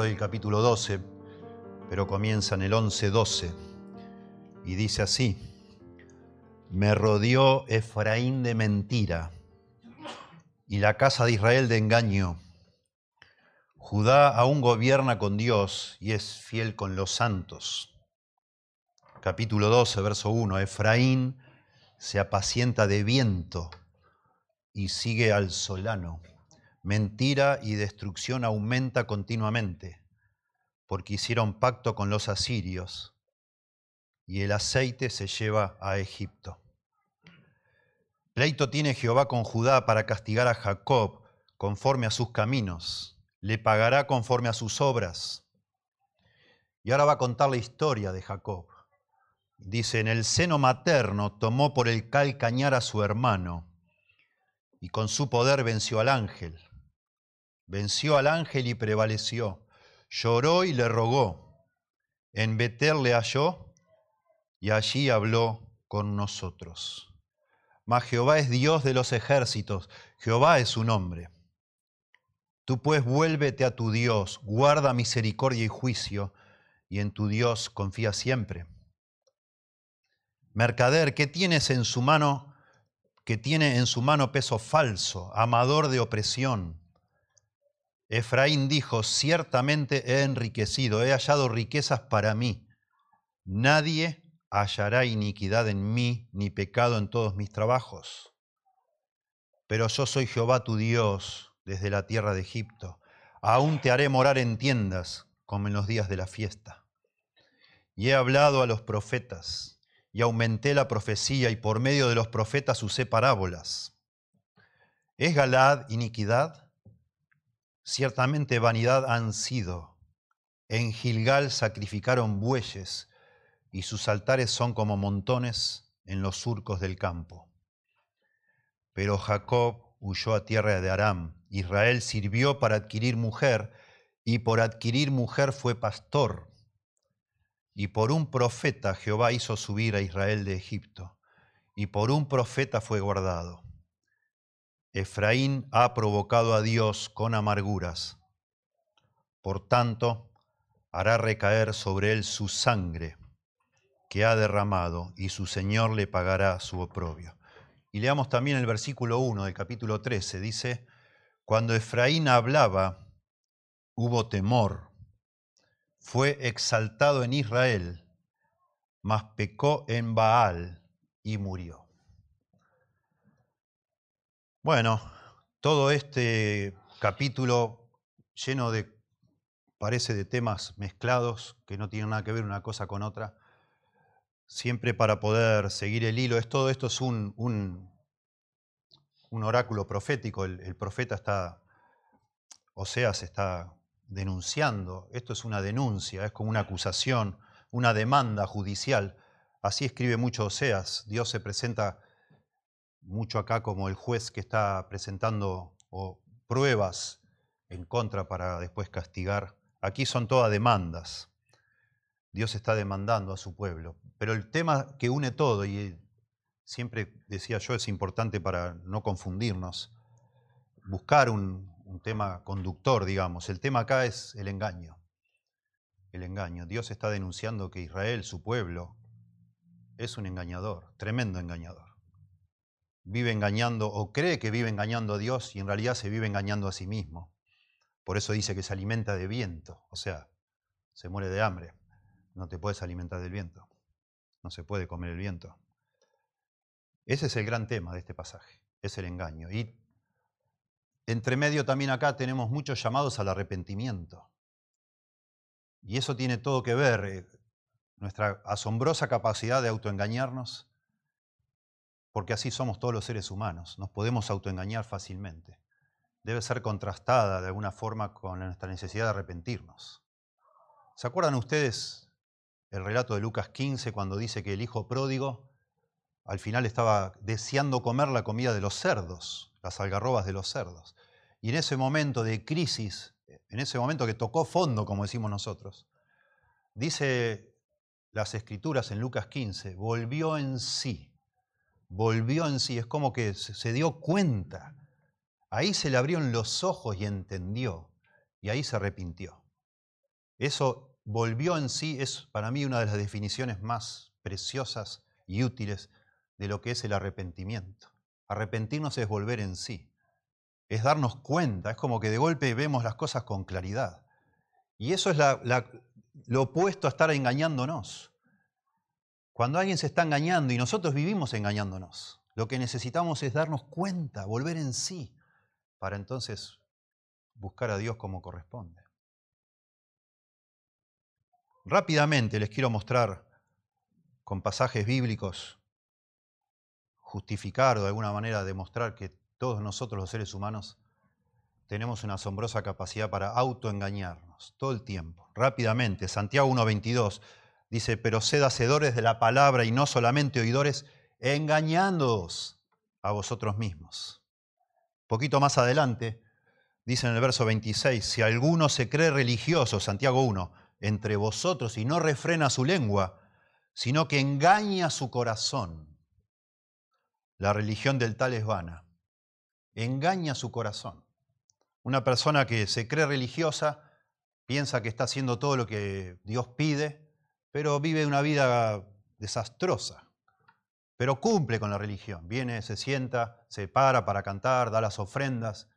hoy el capítulo 12, pero comienza en el 11-12 y dice así, me rodeó Efraín de mentira y la casa de Israel de engaño. Judá aún gobierna con Dios y es fiel con los santos. Capítulo 12, verso 1, Efraín se apacienta de viento y sigue al solano. Mentira y destrucción aumenta continuamente, porque hicieron pacto con los asirios, y el aceite se lleva a Egipto. Pleito tiene Jehová con Judá para castigar a Jacob conforme a sus caminos, le pagará conforme a sus obras. Y ahora va a contar la historia de Jacob. Dice, en el seno materno tomó por el calcañar a su hermano y con su poder venció al ángel. Venció al ángel y prevaleció. Lloró y le rogó. En Betel le halló y allí habló con nosotros. Mas Jehová es Dios de los ejércitos, Jehová es su nombre. Tú pues vuélvete a tu Dios, guarda misericordia y juicio, y en tu Dios confía siempre. Mercader, ¿qué tienes en su mano? Que tiene en su mano peso falso, amador de opresión. Efraín dijo, ciertamente he enriquecido, he hallado riquezas para mí. Nadie hallará iniquidad en mí, ni pecado en todos mis trabajos. Pero yo soy Jehová tu Dios desde la tierra de Egipto. Aún te haré morar en tiendas, como en los días de la fiesta. Y he hablado a los profetas, y aumenté la profecía, y por medio de los profetas usé parábolas. ¿Es Galad iniquidad? Ciertamente vanidad han sido. En Gilgal sacrificaron bueyes y sus altares son como montones en los surcos del campo. Pero Jacob huyó a tierra de Aram. Israel sirvió para adquirir mujer y por adquirir mujer fue pastor. Y por un profeta Jehová hizo subir a Israel de Egipto. Y por un profeta fue guardado. Efraín ha provocado a Dios con amarguras. Por tanto, hará recaer sobre él su sangre que ha derramado, y su Señor le pagará su oprobio. Y leamos también el versículo 1 del capítulo 13. Dice, cuando Efraín hablaba, hubo temor, fue exaltado en Israel, mas pecó en Baal y murió. Bueno, todo este capítulo lleno de, parece, de temas mezclados que no tienen nada que ver una cosa con otra, siempre para poder seguir el hilo, es, todo esto es un, un, oráculo profético, el, el, profeta está, Oseas está denunciando, esto es una denuncia, es como una acusación, una demanda judicial, así escribe mucho Oseas, Dios se presenta mucho acá como el juez que está presentando pruebas en contra para después castigar. Aquí son todas demandas. Dios está demandando a su pueblo. Pero el tema que une todo, y siempre decía yo, es importante para no confundirnos, buscar un, un tema conductor, digamos. El tema acá es el engaño. El engaño. Dios está denunciando que Israel, su pueblo, es un engañador, tremendo engañador vive engañando o cree que vive engañando a Dios y en realidad se vive engañando a sí mismo. Por eso dice que se alimenta de viento, o sea, se muere de hambre. No te puedes alimentar del viento, no se puede comer el viento. Ese es el gran tema de este pasaje, es el engaño. Y entre medio también acá tenemos muchos llamados al arrepentimiento. Y eso tiene todo que ver, eh, nuestra asombrosa capacidad de autoengañarnos porque así somos todos los seres humanos, nos podemos autoengañar fácilmente. Debe ser contrastada de alguna forma con nuestra necesidad de arrepentirnos. ¿Se acuerdan ustedes el relato de Lucas 15 cuando dice que el hijo pródigo al final estaba deseando comer la comida de los cerdos, las algarrobas de los cerdos? Y en ese momento de crisis, en ese momento que tocó fondo, como decimos nosotros, dice las escrituras en Lucas 15, volvió en sí volvió en sí, es como que se dio cuenta. Ahí se le abrieron los ojos y entendió, y ahí se arrepintió. Eso volvió en sí, es para mí una de las definiciones más preciosas y útiles de lo que es el arrepentimiento. Arrepentirnos es volver en sí, es darnos cuenta, es como que de golpe vemos las cosas con claridad. Y eso es lo opuesto a estar engañándonos. Cuando alguien se está engañando y nosotros vivimos engañándonos, lo que necesitamos es darnos cuenta, volver en sí, para entonces buscar a Dios como corresponde. Rápidamente les quiero mostrar con pasajes bíblicos, justificar o de alguna manera demostrar que todos nosotros los seres humanos tenemos una asombrosa capacidad para autoengañarnos todo el tiempo. Rápidamente, Santiago 1.22 dice, pero sed hacedores de la palabra y no solamente oidores, engañándoos a vosotros mismos. Poquito más adelante, dice en el verso 26, si alguno se cree religioso, Santiago 1, entre vosotros y no refrena su lengua, sino que engaña su corazón. La religión del tal es vana. Engaña su corazón. Una persona que se cree religiosa piensa que está haciendo todo lo que Dios pide, pero vive una vida desastrosa. Pero cumple con la religión. Viene, se sienta, se para para cantar, da las ofrendas,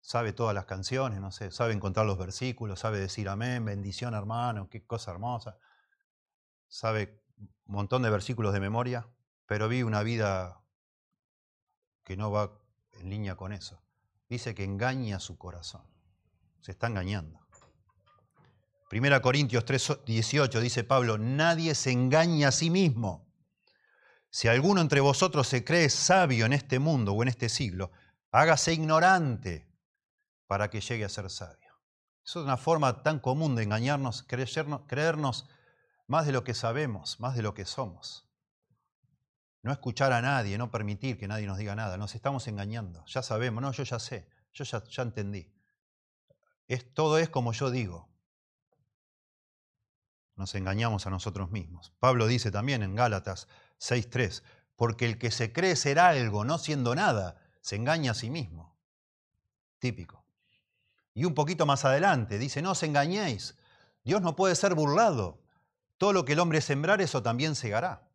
sabe todas las canciones, no sé, sabe encontrar los versículos, sabe decir amén, bendición hermano, qué cosa hermosa, sabe un montón de versículos de memoria, pero vive una vida que no va en línea con eso. Dice que engaña su corazón, se está engañando. Primera Corintios 3, 18 dice Pablo, nadie se engaña a sí mismo. Si alguno entre vosotros se cree sabio en este mundo o en este siglo, hágase ignorante para que llegue a ser sabio. Es una forma tan común de engañarnos, creernos más de lo que sabemos, más de lo que somos. No escuchar a nadie, no permitir que nadie nos diga nada. Nos estamos engañando. Ya sabemos, no, yo ya sé, yo ya, ya entendí. Es, todo es como yo digo. Nos engañamos a nosotros mismos. Pablo dice también en Gálatas 6.3, porque el que se cree ser algo no siendo nada, se engaña a sí mismo. Típico. Y un poquito más adelante dice, no os engañéis, Dios no puede ser burlado. Todo lo que el hombre sembrar, eso también segará.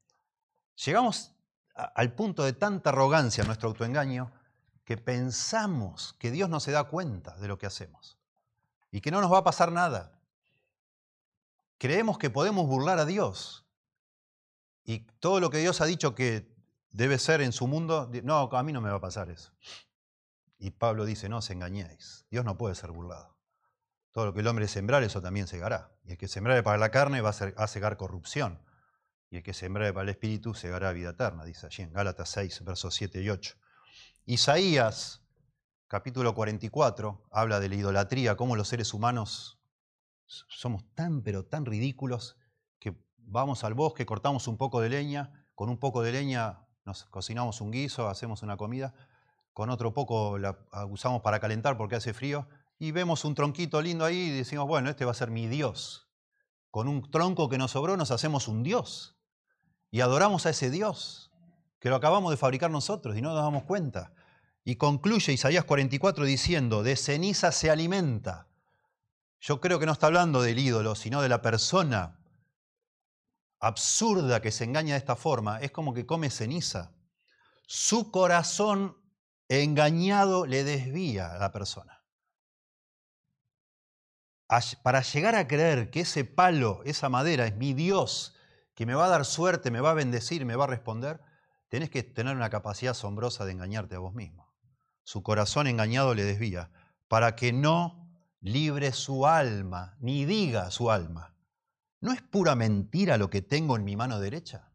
Llegamos al punto de tanta arrogancia en nuestro autoengaño que pensamos que Dios no se da cuenta de lo que hacemos y que no nos va a pasar nada. Creemos que podemos burlar a Dios y todo lo que Dios ha dicho que debe ser en su mundo, no, a mí no me va a pasar eso. Y Pablo dice, no os engañéis, Dios no puede ser burlado. Todo lo que el hombre sembrar, eso también segará. Y el que sembrare para la carne va a, segar corrupción. Y el que sembrare para el espíritu segará vida eterna, dice allí en Gálatas 6, versos 7 y 8. Isaías, capítulo 44, habla de la idolatría, cómo los seres humanos somos tan, pero tan ridículos que vamos al bosque, cortamos un poco de leña, con un poco de leña nos cocinamos un guiso, hacemos una comida, con otro poco la usamos para calentar porque hace frío, y vemos un tronquito lindo ahí y decimos, bueno, este va a ser mi Dios. Con un tronco que nos sobró nos hacemos un Dios y adoramos a ese Dios que lo acabamos de fabricar nosotros y no nos damos cuenta. Y concluye Isaías 44 diciendo, de ceniza se alimenta. Yo creo que no está hablando del ídolo, sino de la persona absurda que se engaña de esta forma. Es como que come ceniza. Su corazón engañado le desvía a la persona. Para llegar a creer que ese palo, esa madera es mi Dios, que me va a dar suerte, me va a bendecir, me va a responder, tenés que tener una capacidad asombrosa de engañarte a vos mismo. Su corazón engañado le desvía, para que no libre su alma, ni diga su alma. ¿No es pura mentira lo que tengo en mi mano derecha?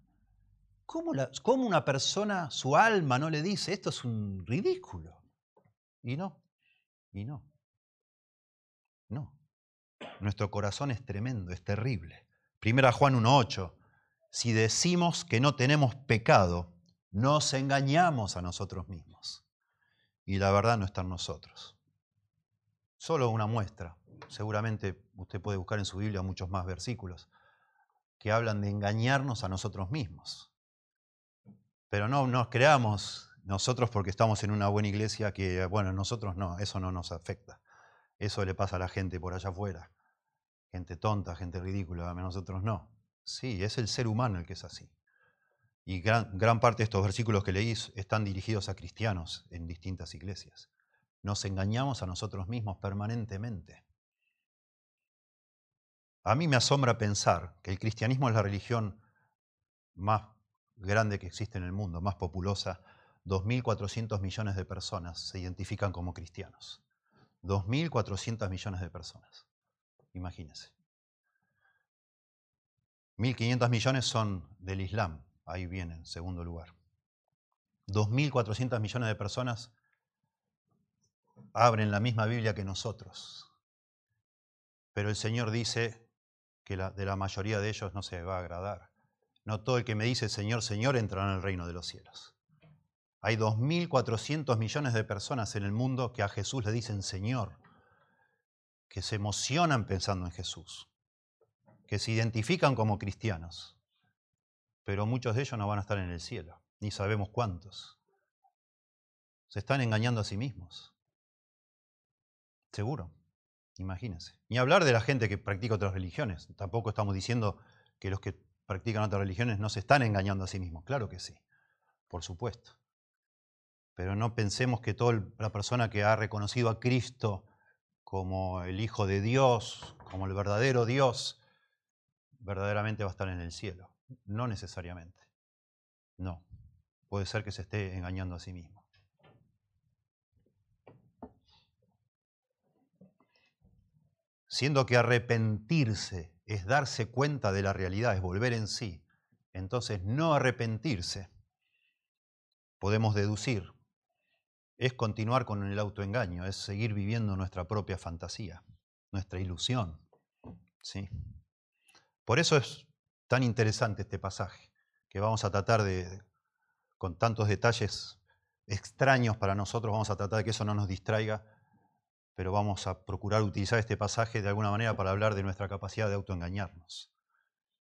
¿Cómo, una persona, su alma, no le dice, esto es un ridículo? Y no, y no, no. Nuestro corazón es tremendo, es terrible. Primera Juan 1.8, si decimos que no tenemos pecado, nos engañamos a nosotros mismos. Y la verdad no está en nosotros. Solo una muestra. Seguramente usted puede buscar en su Biblia muchos más versículos que hablan de engañarnos a nosotros mismos. Pero no nos creamos nosotros porque estamos en una buena iglesia que, bueno, nosotros no, eso no nos afecta. Eso le pasa a la gente por allá afuera, gente tonta, gente ridícula, a nosotros no. Sí, es el ser humano el que es así. Y gran, gran parte de estos versículos que leí están dirigidos a cristianos en distintas iglesias. Nos engañamos a nosotros mismos permanentemente. A mí me asombra pensar que el cristianismo es la religión más grande que existe en el mundo, más populosa. 2.400 millones de personas se identifican como cristianos. 2.400 millones de personas. Imagínense. 1.500 millones son del Islam, ahí viene, en segundo lugar. 2.400 millones de personas abren la misma Biblia que nosotros. Pero el Señor dice que de la mayoría de ellos no se va a agradar. No todo el que me dice Señor, Señor entrará en el reino de los cielos. Hay 2.400 millones de personas en el mundo que a Jesús le dicen Señor, que se emocionan pensando en Jesús, que se identifican como cristianos, pero muchos de ellos no van a estar en el cielo, ni sabemos cuántos. Se están engañando a sí mismos. Seguro. Imagínense. Ni hablar de la gente que practica otras religiones. Tampoco estamos diciendo que los que practican otras religiones no se están engañando a sí mismos. Claro que sí, por supuesto. Pero no pensemos que toda la persona que ha reconocido a Cristo como el Hijo de Dios, como el verdadero Dios, verdaderamente va a estar en el cielo. No necesariamente. No. Puede ser que se esté engañando a sí mismo. Siendo que arrepentirse es darse cuenta de la realidad, es volver en sí, entonces no arrepentirse, podemos deducir, es continuar con el autoengaño, es seguir viviendo nuestra propia fantasía, nuestra ilusión. ¿sí? Por eso es tan interesante este pasaje, que vamos a tratar de, con tantos detalles extraños para nosotros, vamos a tratar de que eso no nos distraiga pero vamos a procurar utilizar este pasaje de alguna manera para hablar de nuestra capacidad de autoengañarnos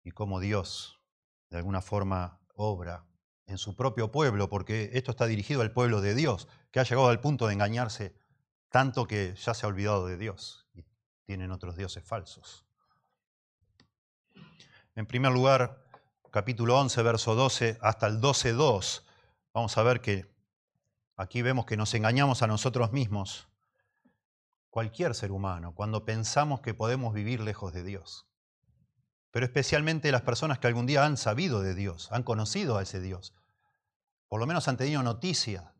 y cómo Dios de alguna forma obra en su propio pueblo, porque esto está dirigido al pueblo de Dios, que ha llegado al punto de engañarse tanto que ya se ha olvidado de Dios y tienen otros dioses falsos. En primer lugar, capítulo 11, verso 12 hasta el 12.2, vamos a ver que aquí vemos que nos engañamos a nosotros mismos cualquier ser humano, cuando pensamos que podemos vivir lejos de Dios. Pero especialmente las personas que algún día han sabido de Dios, han conocido a ese Dios, por lo menos han tenido noticia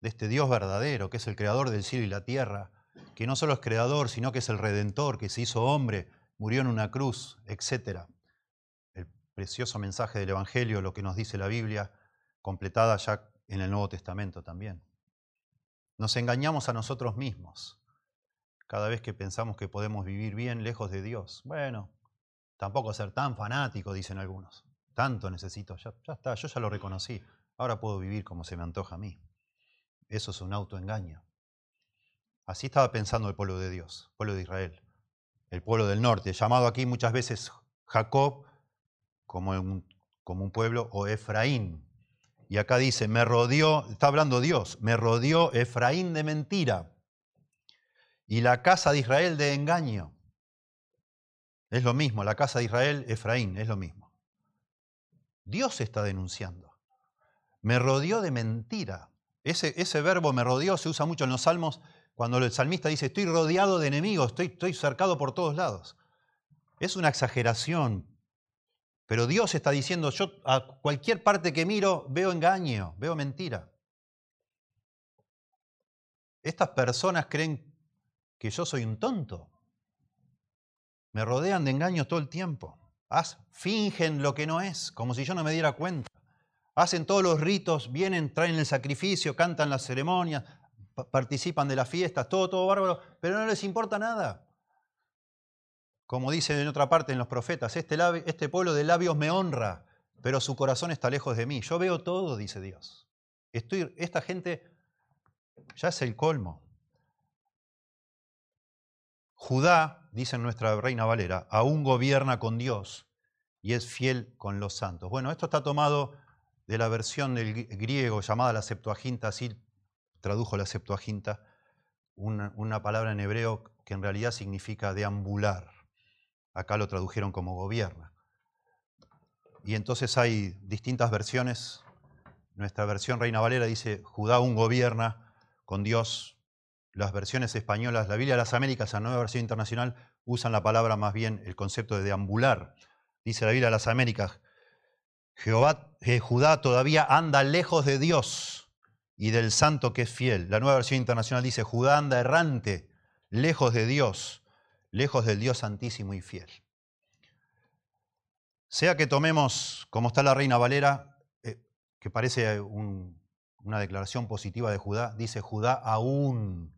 de este Dios verdadero, que es el creador del cielo y la tierra, que no solo es creador, sino que es el redentor, que se hizo hombre, murió en una cruz, etc. El precioso mensaje del Evangelio, lo que nos dice la Biblia, completada ya en el Nuevo Testamento también. Nos engañamos a nosotros mismos cada vez que pensamos que podemos vivir bien lejos de Dios. Bueno, tampoco ser tan fanático, dicen algunos. Tanto necesito, ya, está, yo ya lo reconocí. Ahora puedo vivir como se me antoja a mí. Eso es un autoengaño. Así estaba pensando el pueblo de Dios, el pueblo de Israel, el pueblo del norte, llamado aquí muchas veces Jacob como un, como un pueblo, o Efraín. Y acá dice, me rodeó, está hablando Dios, me rodeó Efraín de mentira y la casa de Israel de engaño. Es lo mismo, la casa de Israel, Efraín, es lo mismo. Dios está denunciando. Me rodeó de mentira. Ese, ese verbo me rodeó se usa mucho en los salmos cuando el salmista dice, estoy rodeado de enemigos, estoy, estoy cercado por todos lados. Es una exageración, pero Dios está diciendo, yo a cualquier parte que miro veo engaño, veo mentira. Estas personas creen que yo soy un tonto. Me rodean de engaños todo el tiempo. fingen lo que no es, como si yo no me diera cuenta. Hacen todos los ritos, vienen, traen el sacrificio, cantan las ceremonias, participan de las fiestas, todo, todo bárbaro, pero no les importa nada. Como dice en otra parte en los profetas, este, este pueblo de labios me honra, pero su corazón está lejos de mí. Yo veo todo, dice Dios. Estoy, esta gente ya es el colmo. Judá, dice nuestra reina Valera, aún gobierna con Dios y es fiel con los santos. Bueno, esto está tomado de la versión del griego llamada la Septuaginta, así tradujo la Septuaginta, una, una palabra en hebreo que en realidad significa deambular. acá lo tradujeron como gobierna. Y entonces hay distintas versiones. Nuestra versión Reina Valera dice, Judá aún gobierna con Dios. Las versiones españolas, la Biblia de las Américas, la nueva versión internacional, usan la palabra más bien el concepto de deambular. Dice la Biblia de las Américas, Jehová, eh, Judá todavía anda lejos de Dios y del santo que es fiel. La nueva versión internacional dice, Judá anda errante, lejos de Dios, lejos del Dios santísimo y fiel. Sea que tomemos, como está la Reina Valera, eh, que parece una declaración positiva de Judá, dice Judá aún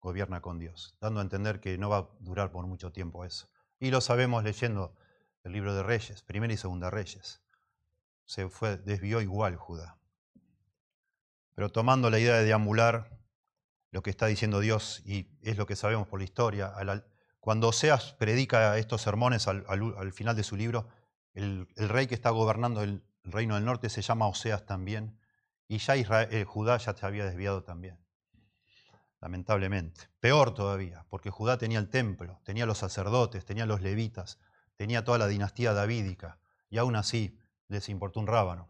gobierna con Dios, dando a entender que no va a durar por mucho tiempo eso. Y lo sabemos leyendo el libro de Reyes, primera y segunda Reyes se fue, desvió igual Judá. Pero tomando la idea de deambular, lo que está diciendo Dios, y es lo que sabemos por la historia, cuando Oseas predica estos sermones al, final de su libro, el, rey que está gobernando el, reino del norte se llama Oseas también, y ya Israel, eh, Judá ya se había desviado también, lamentablemente. Peor todavía, porque Judá tenía el templo, tenía los sacerdotes, tenía los levitas, tenía toda la dinastía davídica, y aún así les importó un rábano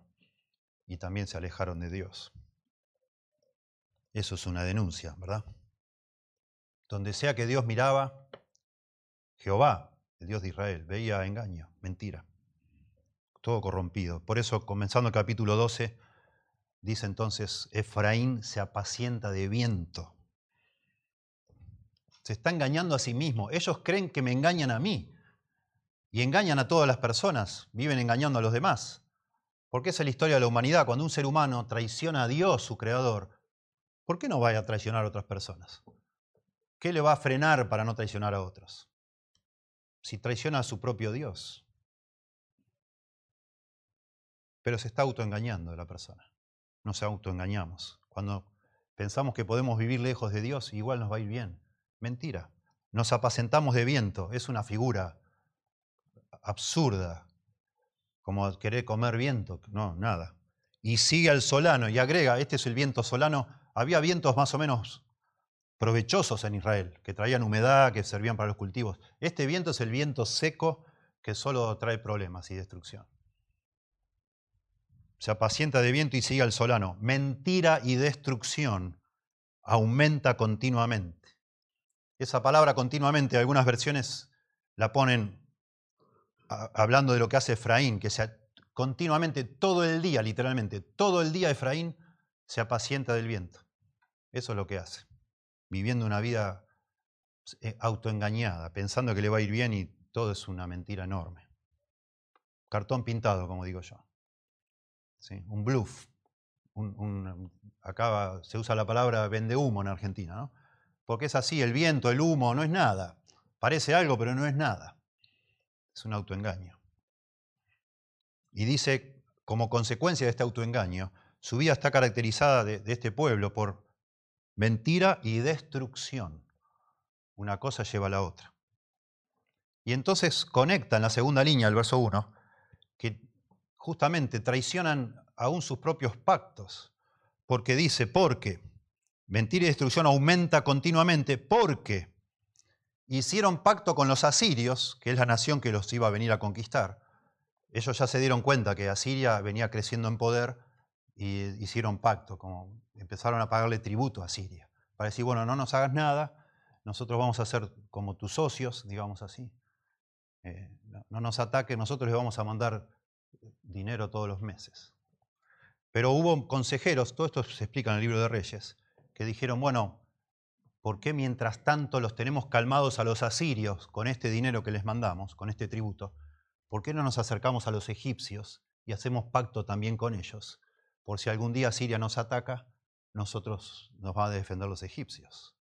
y también se alejaron de Dios. Eso es una denuncia, ¿verdad? Donde sea que Dios miraba, Jehová, el Dios de Israel, veía engaño, mentira, todo corrompido. Por eso, comenzando el capítulo 12, dice entonces, Efraín se apacienta de viento. Se está engañando a sí mismo. Ellos creen que me engañan a mí. Y engañan a todas las personas, viven engañando a los demás. Porque esa es la historia de la humanidad. Cuando un ser humano traiciona a Dios, su creador, ¿por qué no va a traicionar a otras personas? ¿Qué le va a frenar para no traicionar a otros? Si traiciona a su propio Dios. Pero se está autoengañando la persona. Nos autoengañamos. Cuando pensamos que podemos vivir lejos de Dios, igual nos va a ir bien. Mentira. Nos apacentamos de viento. Es una figura absurda, como querer comer viento, no, nada. Y sigue al solano y agrega, este es el viento solano, había vientos más o menos provechosos en Israel, que traían humedad, que servían para los cultivos. Este viento es el viento seco que solo trae problemas y destrucción. Se apacienta de viento y sigue al solano. Mentira y destrucción aumenta continuamente. Esa palabra continuamente, algunas versiones la ponen hablando de lo que hace Efraín, que se, continuamente, todo el día, literalmente, todo el día Efraín se apacienta del viento. Eso es lo que hace, viviendo una vida eh, autoengañada, pensando que le va a ir bien y todo es una mentira enorme. Cartón pintado, como digo yo. ¿Sí? Un bluff. acá se usa la palabra vende humo en Argentina, ¿no? Porque es así, el viento, el humo, no es nada. Parece algo, pero no es nada. Es un autoengaño. Y dice, como consecuencia de este autoengaño, su vida está caracterizada de, este pueblo por mentira y destrucción. Una cosa lleva a la otra. Y entonces conecta en la segunda línea, el verso 1, que justamente traicionan aún sus propios pactos, porque dice, porque mentira y destrucción aumenta continuamente, porque hicieron pacto con los asirios, que es la nación que los iba a venir a conquistar. Ellos ya se dieron cuenta que Asiria venía creciendo en poder y hicieron pacto, como empezaron a pagarle tributo a Asiria, para decir, bueno, no nos hagas nada, nosotros vamos a ser como tus socios, digamos así. Eh, no nos ataques, nosotros les vamos a mandar dinero todos los meses. Pero hubo consejeros, todo esto se explica en el libro de Reyes, que dijeron, bueno, ¿por qué mientras tanto los tenemos calmados a los asirios con este dinero que les mandamos, con este tributo? ¿Por qué no nos acercamos a los egipcios y hacemos pacto también con ellos? Por si algún día Siria nos ataca, nosotros nos van a defender los egipcios.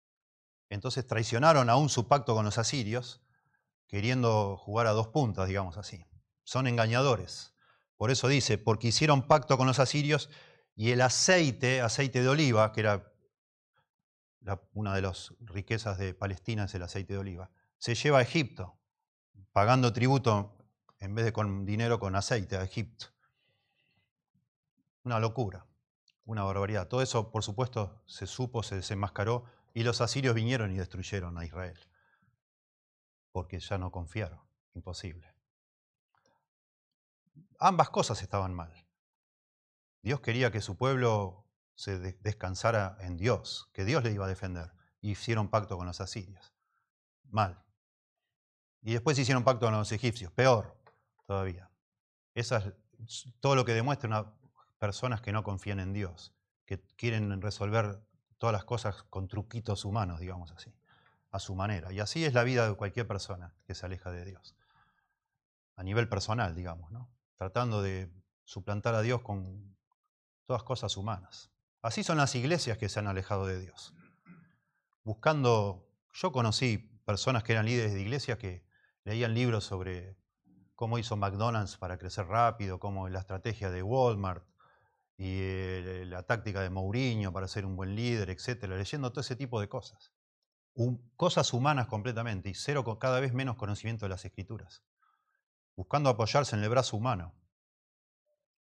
Entonces traicionaron aún su pacto con los asirios, queriendo jugar a dos puntas, digamos así. Son engañadores. Por eso dice, porque hicieron pacto con los asirios y el aceite, aceite de oliva, que era una de las riquezas de Palestina es el aceite de oliva, se lleva a Egipto, pagando tributo en vez de con dinero, con aceite a Egipto. Una locura, una barbaridad. Todo eso, por supuesto, se supo, se desenmascaró y los asirios vinieron y destruyeron a Israel, porque ya no confiaron. imposible. Ambas cosas estaban mal. Dios quería que su pueblo se descansara en Dios, que Dios le iba a defender. Y hicieron pacto con los asirios. Mal. Y después hicieron pacto con los egipcios. Peor todavía. Eso es todo lo que demuestra personas que no confían en Dios, que quieren resolver todas las cosas con truquitos humanos, digamos así, a su manera. Y así es la vida de cualquier persona que se aleja de Dios. A nivel personal, digamos, ¿no? Tratando de suplantar a Dios con todas cosas humanas. Así son las iglesias que se han alejado de Dios. Buscando, yo conocí personas que eran líderes de iglesias que leían libros sobre cómo hizo McDonald's para crecer rápido, cómo la estrategia de Walmart y eh, la táctica de Mourinho para ser un buen líder, etcétera, leyendo todo ese tipo de cosas. cosas humanas completamente y cero con cada vez menos conocimiento de las escrituras. Buscando apoyarse en el brazo humano.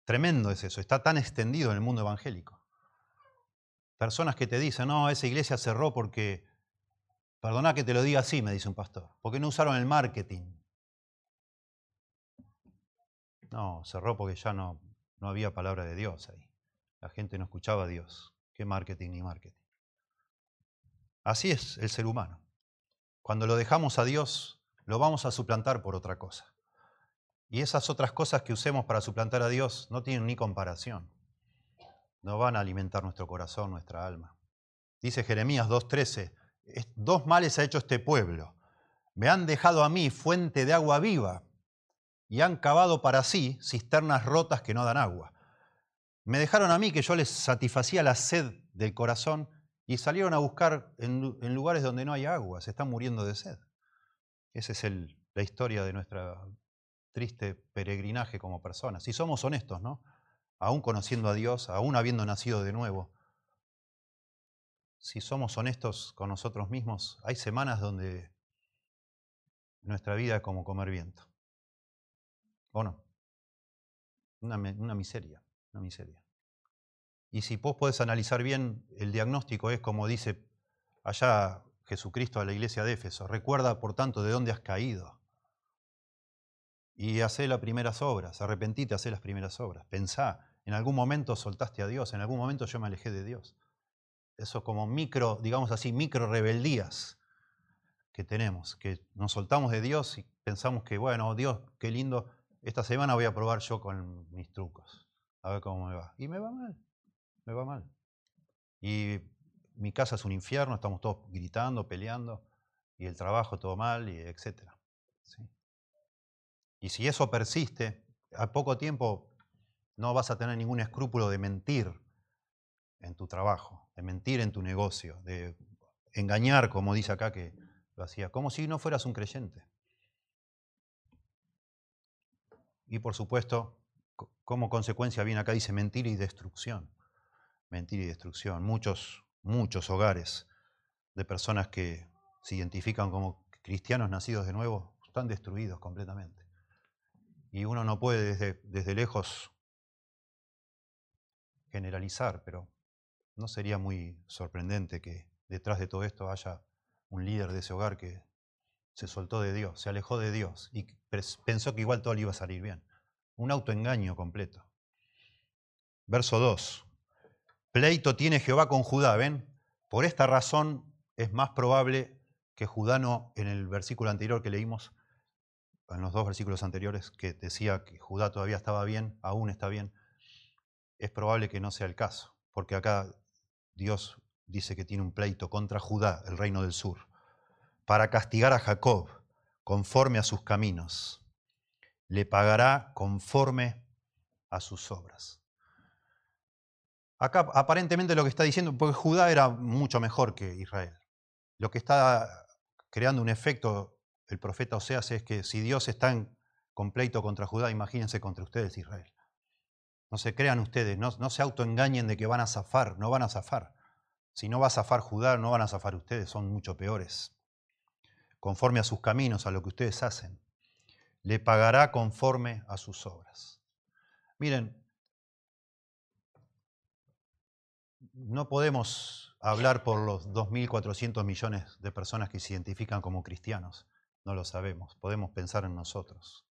Tremendo es eso, está tan extendido en el mundo evangélico. Personas que te dicen, no, esa iglesia cerró porque, perdona que te lo diga así, me dice un pastor, porque no usaron el marketing. No, cerró porque ya no, no había palabra de Dios ahí. La gente no escuchaba a Dios. ¿Qué marketing ni marketing? Así es el ser humano. Cuando lo dejamos a Dios, lo vamos a suplantar por otra cosa. Y esas otras cosas que usemos para suplantar a Dios no tienen ni comparación. No van a alimentar nuestro corazón, nuestra alma. Dice Jeremías 2.13, dos males ha hecho este pueblo. Me han dejado a mí fuente de agua viva y han cavado para sí cisternas rotas que no dan agua. Me dejaron a mí que yo les satisfacía la sed del corazón y salieron a buscar en, lugares donde no hay agua, se están muriendo de sed. Esa es la historia de nuestra triste peregrinaje como personas. Si somos honestos, ¿no? Aún conociendo a Dios, aún habiendo nacido de nuevo, si somos honestos con nosotros mismos, hay semanas donde nuestra vida es como comer viento. ¿O no? Una, miseria, una miseria. Y si vos podés analizar bien, el diagnóstico es como dice allá Jesucristo a la iglesia de Éfeso. Recuerda, por tanto, de dónde has caído y hace las primeras obras, arrepentite, hace las primeras obras. Pensá, en algún momento soltaste a Dios, en algún momento yo me alejé de Dios. Eso como micro, digamos así, micro rebeldías que tenemos, que nos soltamos de Dios y pensamos que, bueno, Dios, qué lindo, esta semana voy a probar yo con mis trucos, a ver cómo me va. Y me va mal, me va mal. Y mi casa es un infierno, estamos todos gritando, peleando, y el trabajo todo mal, y etcétera. ¿sí? Y si eso persiste, a poco tiempo no vas a tener ningún escrúpulo de mentir en tu trabajo, de mentir en tu negocio, de engañar, como dice acá que lo hacía, como si no fueras un creyente. Y por supuesto, como consecuencia viene acá, dice mentir y destrucción. Mentir y destrucción. Muchos, muchos hogares de personas que se identifican como cristianos nacidos de nuevo están destruidos completamente. Y uno no puede desde, desde lejos generalizar, pero no sería muy sorprendente que detrás de todo esto haya un líder de ese hogar que se soltó de Dios, se alejó de Dios y pensó que igual todo le iba a salir bien. Un autoengaño completo. Verso 2. Pleito tiene Jehová con Judá, ¿ven? Por esta razón es más probable que Judá no, en el versículo anterior que leímos, en los dos versículos anteriores que decía que Judá todavía estaba bien, aún está bien, es probable que no sea el caso, porque acá Dios dice que tiene un pleito contra Judá, el reino del sur, para castigar a Jacob conforme a sus caminos. Le pagará conforme a sus obras. Acá aparentemente lo que está diciendo, porque Judá era mucho mejor que Israel. Lo que está creando un efecto el profeta Oseas es que si Dios está en completo contra Judá, imagínense contra ustedes Israel. No se crean ustedes, no, se autoengañen de que van a zafar, no van a zafar. Si no va a zafar Judá, no van a zafar ustedes, son mucho peores. Conforme a sus caminos, a lo que ustedes hacen. Le pagará conforme a sus obras. Miren, no podemos hablar por los 2.400 millones de personas que se identifican como cristianos No lo sabemos. Podemos pensar en nosotros.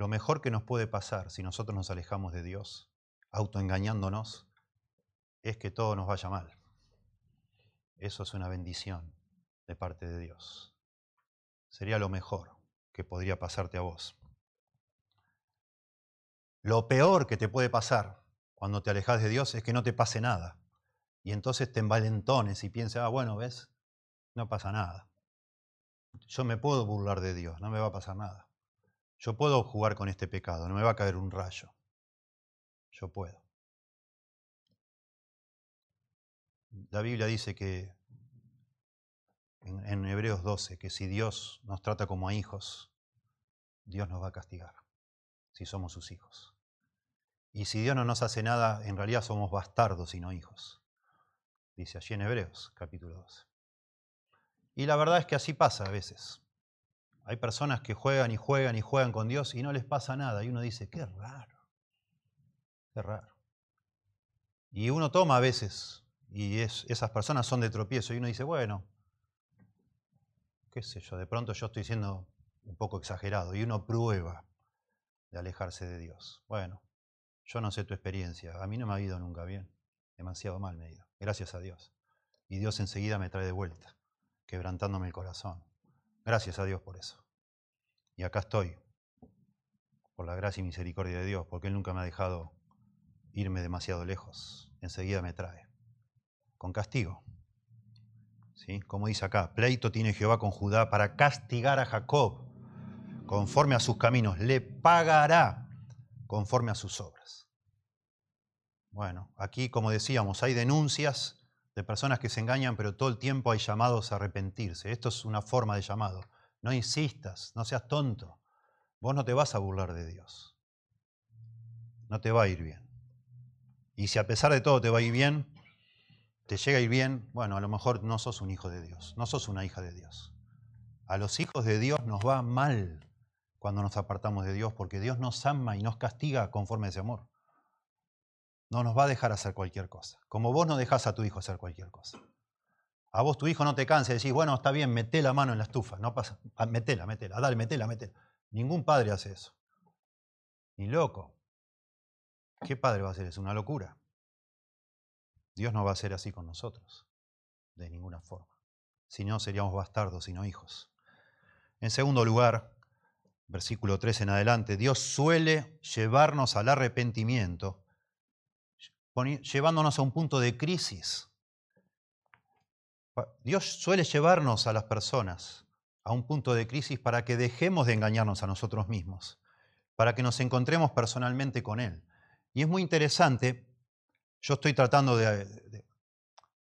Lo mejor que nos puede pasar si nosotros nos alejamos de Dios, autoengañándonos, es que todo nos vaya mal. Eso es una bendición de parte de Dios. Sería lo mejor que podría pasarte a vos. Lo peor que te puede pasar cuando te alejas de Dios es que no te pase nada. Y entonces te envalentones y pienses, ah, bueno, ves, no pasa nada. Yo me puedo burlar de Dios, no me va a pasar nada. Yo puedo jugar con este pecado, no me va a caer un rayo. Yo puedo. La Biblia dice que en, Hebreos 12, que si Dios nos trata como a hijos, Dios nos va a castigar, si somos sus hijos. Y si Dios no nos hace nada, en realidad somos bastardos y no hijos. Dice allí en Hebreos capítulo 12. Y la verdad es que así pasa a veces. Hay personas que juegan y juegan y juegan con Dios y no les pasa nada. Y uno dice, qué raro, qué raro. Y uno toma a veces, y esas personas son de tropiezo, y uno dice, bueno, qué sé yo, de pronto yo estoy siendo un poco exagerado, y uno prueba de alejarse de Dios. Bueno, yo no sé tu experiencia, a mí no me ha ido nunca bien, demasiado mal me ha ido, gracias a Dios. Y Dios enseguida me trae de vuelta, quebrantándome el corazón. Gracias a Dios por eso. Y acá estoy, por la gracia y misericordia de Dios, porque Él nunca me ha dejado irme demasiado lejos. Enseguida me trae, con castigo. ¿Sí? Como dice acá, pleito tiene Jehová con Judá para castigar a Jacob conforme a sus caminos, le pagará conforme a sus obras. Bueno, aquí como decíamos, hay denuncias de personas que se engañan, pero todo el tiempo hay llamados a arrepentirse. Esto es una forma de llamado. No insistas, no seas tonto. Vos no te vas a burlar de Dios. No te va a ir bien. Y si a pesar de todo te va a ir bien, te llega a ir bien, bueno, a lo mejor no sos un hijo de Dios, no sos una hija de Dios. A los hijos de Dios nos va mal cuando nos apartamos de Dios, porque Dios nos ama y nos castiga conforme a ese amor. No nos va a dejar hacer cualquier cosa, como vos no dejás a tu hijo hacer cualquier cosa. A vos tu hijo no te cansa y decís, bueno, está bien, mete la mano en la estufa, no pasa, metela, metela, dale, metela, metela. Ningún padre hace eso. Ni loco. ¿Qué padre va a hacer eso? Una locura. Dios no va a ser así con nosotros, de ninguna forma. Si no, seríamos bastardos y no hijos. En segundo lugar, versículo 3 en adelante, Dios suele llevarnos al arrepentimiento, llevándonos a un punto de crisis. Dios suele llevarnos a las personas a un punto de crisis para que dejemos de engañarnos a nosotros mismos, para que nos encontremos personalmente con Él. Y es muy interesante, yo estoy tratando de, de,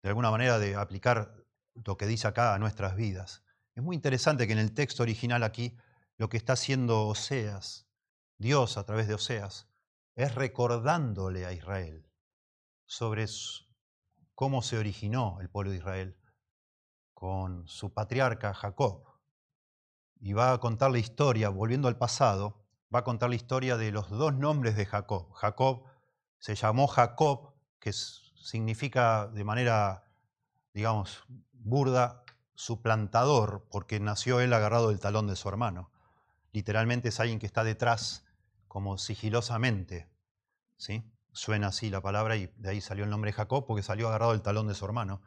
alguna manera de aplicar lo que dice acá a nuestras vidas. Es muy interesante que en el texto original aquí lo que está haciendo Oseas, Dios a través de Oseas, es recordándole a Israel sobre cómo se originó el pueblo de Israel con su patriarca Jacob. Y va a contar la historia, volviendo al pasado, va a contar la historia de los dos nombres de Jacob. Jacob se llamó Jacob, que significa de manera, digamos, burda, suplantador, porque nació él agarrado del talón de su hermano literalmente es alguien que está detrás como sigilosamente. ¿sí? Suena así la palabra y de ahí salió el nombre Jacob porque salió agarrado el talón de su hermano.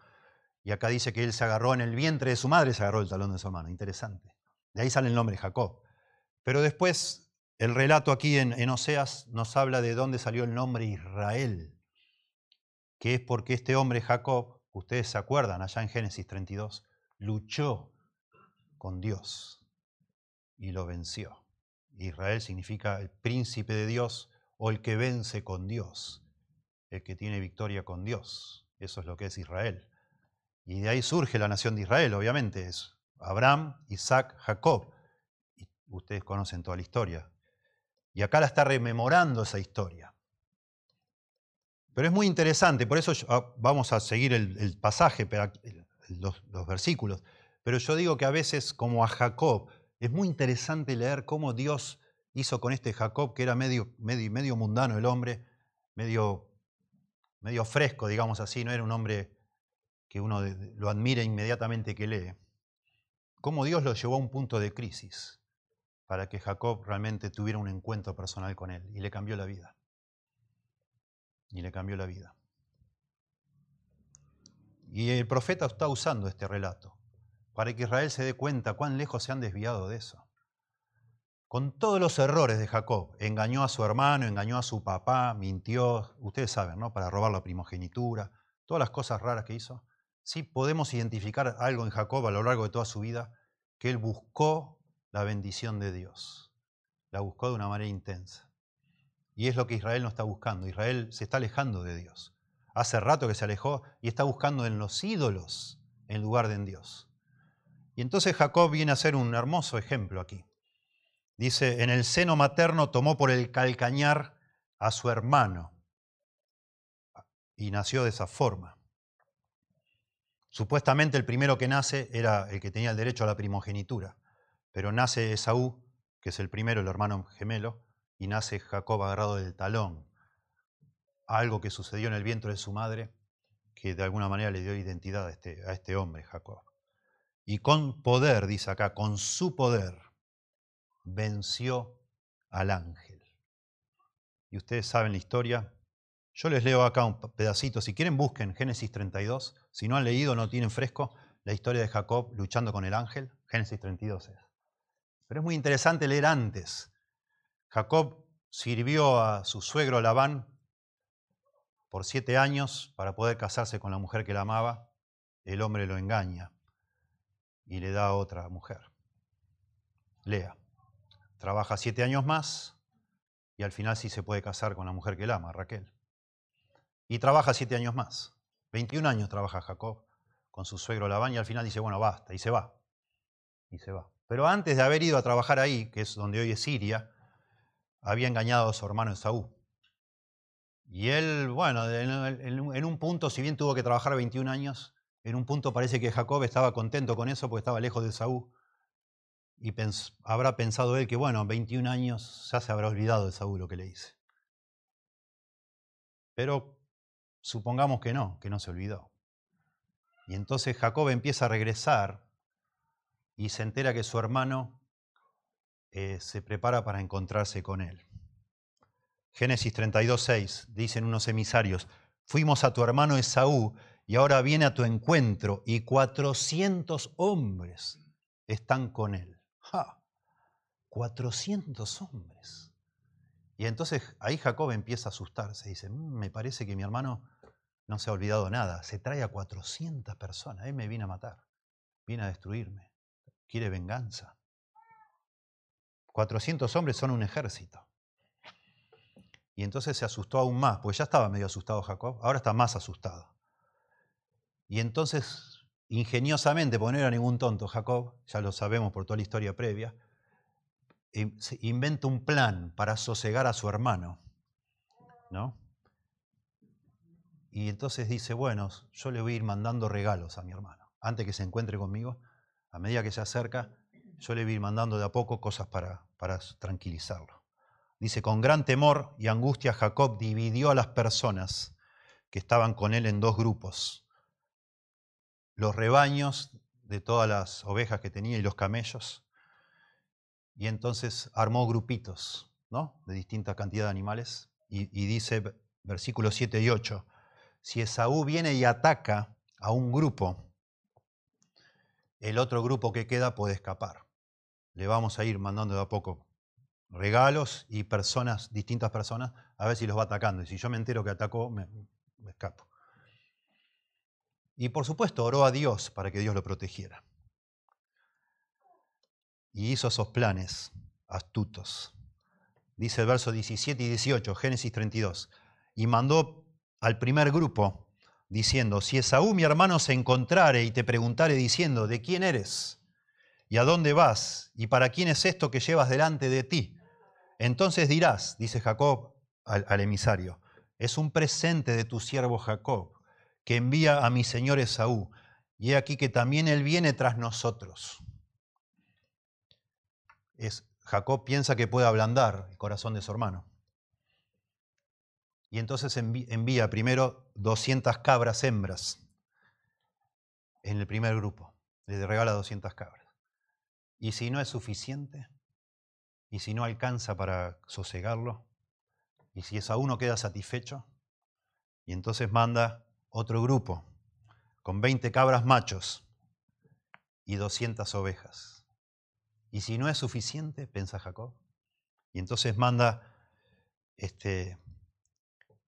Y acá dice que él se agarró en el vientre de su madre, se agarró el talón de su hermano. Interesante. De ahí sale el nombre Jacob. Pero después el relato aquí en, en Oseas nos habla de dónde salió el nombre Israel, que es porque este hombre Jacob, ustedes se acuerdan allá en Génesis 32, luchó con Dios y lo venció. Israel significa el príncipe de Dios o el que vence con Dios, el que tiene victoria con Dios. Eso es lo que es Israel. Y de ahí surge la nación de Israel, obviamente. Es Abraham, Isaac, Jacob. Ustedes conocen toda la historia. Y acá la está rememorando esa historia. Pero es muy interesante, por eso ah, vamos a seguir el, pasaje, los versículos. Pero yo digo que a veces, como a Jacob, es muy interesante leer cómo Dios hizo con este Jacob, que era medio, medio, medio mundano el hombre, medio, medio fresco, digamos así, no era un hombre que uno lo admire inmediatamente que lee. cómo Dios lo llevó a un punto de crisis para que Jacob realmente tuviera un encuentro personal con él y le cambió la vida. Y le cambió la vida. Y el profeta está usando este relato para que Israel se dé cuenta cuán lejos se han desviado de eso. Con todos los errores de Jacob, engañó a su hermano, engañó a su papá, mintió, ustedes saben, ¿no? Para robar la primogenitura, todas las cosas raras que hizo. Sí podemos identificar algo en Jacob a lo largo de toda su vida, que él buscó la bendición de Dios. La buscó de una manera intensa. Y es lo que Israel no está buscando. Israel se está alejando de Dios. Hace rato que se alejó y está buscando en los ídolos en lugar de en Dios. Y entonces Jacob viene a ser un hermoso ejemplo aquí. Dice, en el seno materno tomó por el calcañar a su hermano y nació de esa forma. Supuestamente el primero que nace era el que tenía el derecho a la primogenitura. Pero nace Esaú, que es el primero, el hermano gemelo, y nace Jacob agarrado del talón. Algo que sucedió en el vientre de su madre, que de alguna manera le dio identidad a este, a este hombre, Jacob. Y con poder, dice acá, con su poder, venció al ángel. Y ustedes saben la historia. Yo les leo acá un pedacito. Si quieren, busquen Génesis 32. Si no han leído, no tienen fresco la historia de Jacob luchando con el ángel. Génesis 32 es. Pero es muy interesante leer antes. Jacob sirvió a su suegro Labán por siete años para poder casarse con la mujer que la amaba. El hombre lo engaña y le da a otra mujer. Lea. Trabaja siete años más y al final sí se puede casar con la mujer que la ama, Raquel. Y trabaja siete años más. 21 años trabaja Jacob con su suegro Labán y al final dice, bueno, basta, y se va. Y se va. Pero antes de haber ido a trabajar ahí, que es donde hoy es Siria, había engañado a su hermano Esaú. Y él, bueno, en un punto, si bien tuvo que trabajar 21 años, en un punto parece que Jacob estaba contento con eso porque estaba lejos de Esaú. Y habrá pensado él que, bueno, 21 años ya se habrá olvidado de Esaú lo que le hice. Pero supongamos que no, que no se olvidó. Y entonces Jacob empieza a regresar y se entera que su hermano eh, se prepara para encontrarse con él. Génesis 32.6 dicen unos emisarios, fuimos a tu hermano Esaú y ahora viene a tu encuentro y 400 hombres están con él. ¡Ja! 400 hombres. Y entonces ahí Jacob empieza a asustarse, dice, mm, me parece que mi hermano no se ha olvidado nada, se trae a 400 personas, él me viene a matar, viene a destruirme quiere venganza. 400 hombres son un ejército. Y entonces se asustó aún más, porque ya estaba medio asustado Jacob, ahora está más asustado. Y entonces, ingeniosamente, porque no era ningún tonto Jacob, ya lo sabemos por toda la historia previa, inventa un plan para sosegar a su hermano. ¿no? Y entonces dice, bueno, yo le voy a ir mandando regalos a mi hermano. Antes que se encuentre conmigo, a medida que se acerca, yo le voy mandando de a poco cosas para, para tranquilizarlo. Dice, con gran temor y angustia Jacob dividió a las personas que estaban con él en dos grupos. Los rebaños de todas las ovejas que tenía y los camellos. Y entonces armó grupitos ¿no? de distinta cantidad de animales. Y, dice, versículos 7 y 8, si Esaú viene y ataca a un grupo, el otro grupo que queda puede escapar. Le vamos a ir mandando de a poco regalos y personas, distintas personas, a ver si los va atacando. Y si yo me entero que atacó, me, escapo. Y por supuesto oró a Dios para que Dios lo protegiera. Y hizo esos planes astutos. Dice el verso 17 y 18, Génesis 32. Y mandó al primer grupo diciendo, si Esaú mi hermano se encontrare y te preguntare diciendo, ¿de quién eres? ¿Y a dónde vas? ¿Y para quién es esto que llevas delante de ti? Entonces dirás, dice Jacob al, emisario, es un presente de tu siervo Jacob, que envía a mi señor Esaú, y he aquí que también él viene tras nosotros. Es, Jacob piensa que puede ablandar el corazón de su hermano. Y entonces envía primero 200 cabras hembras en el primer grupo. Le regala 200 cabras. ¿Y si no es suficiente? ¿Y si no alcanza para sosegarlo? ¿Y si Esaú no queda satisfecho? Y entonces manda otro grupo con 20 cabras machos y 200 ovejas. ¿Y si no es suficiente? piensa Jacob. Y entonces manda este,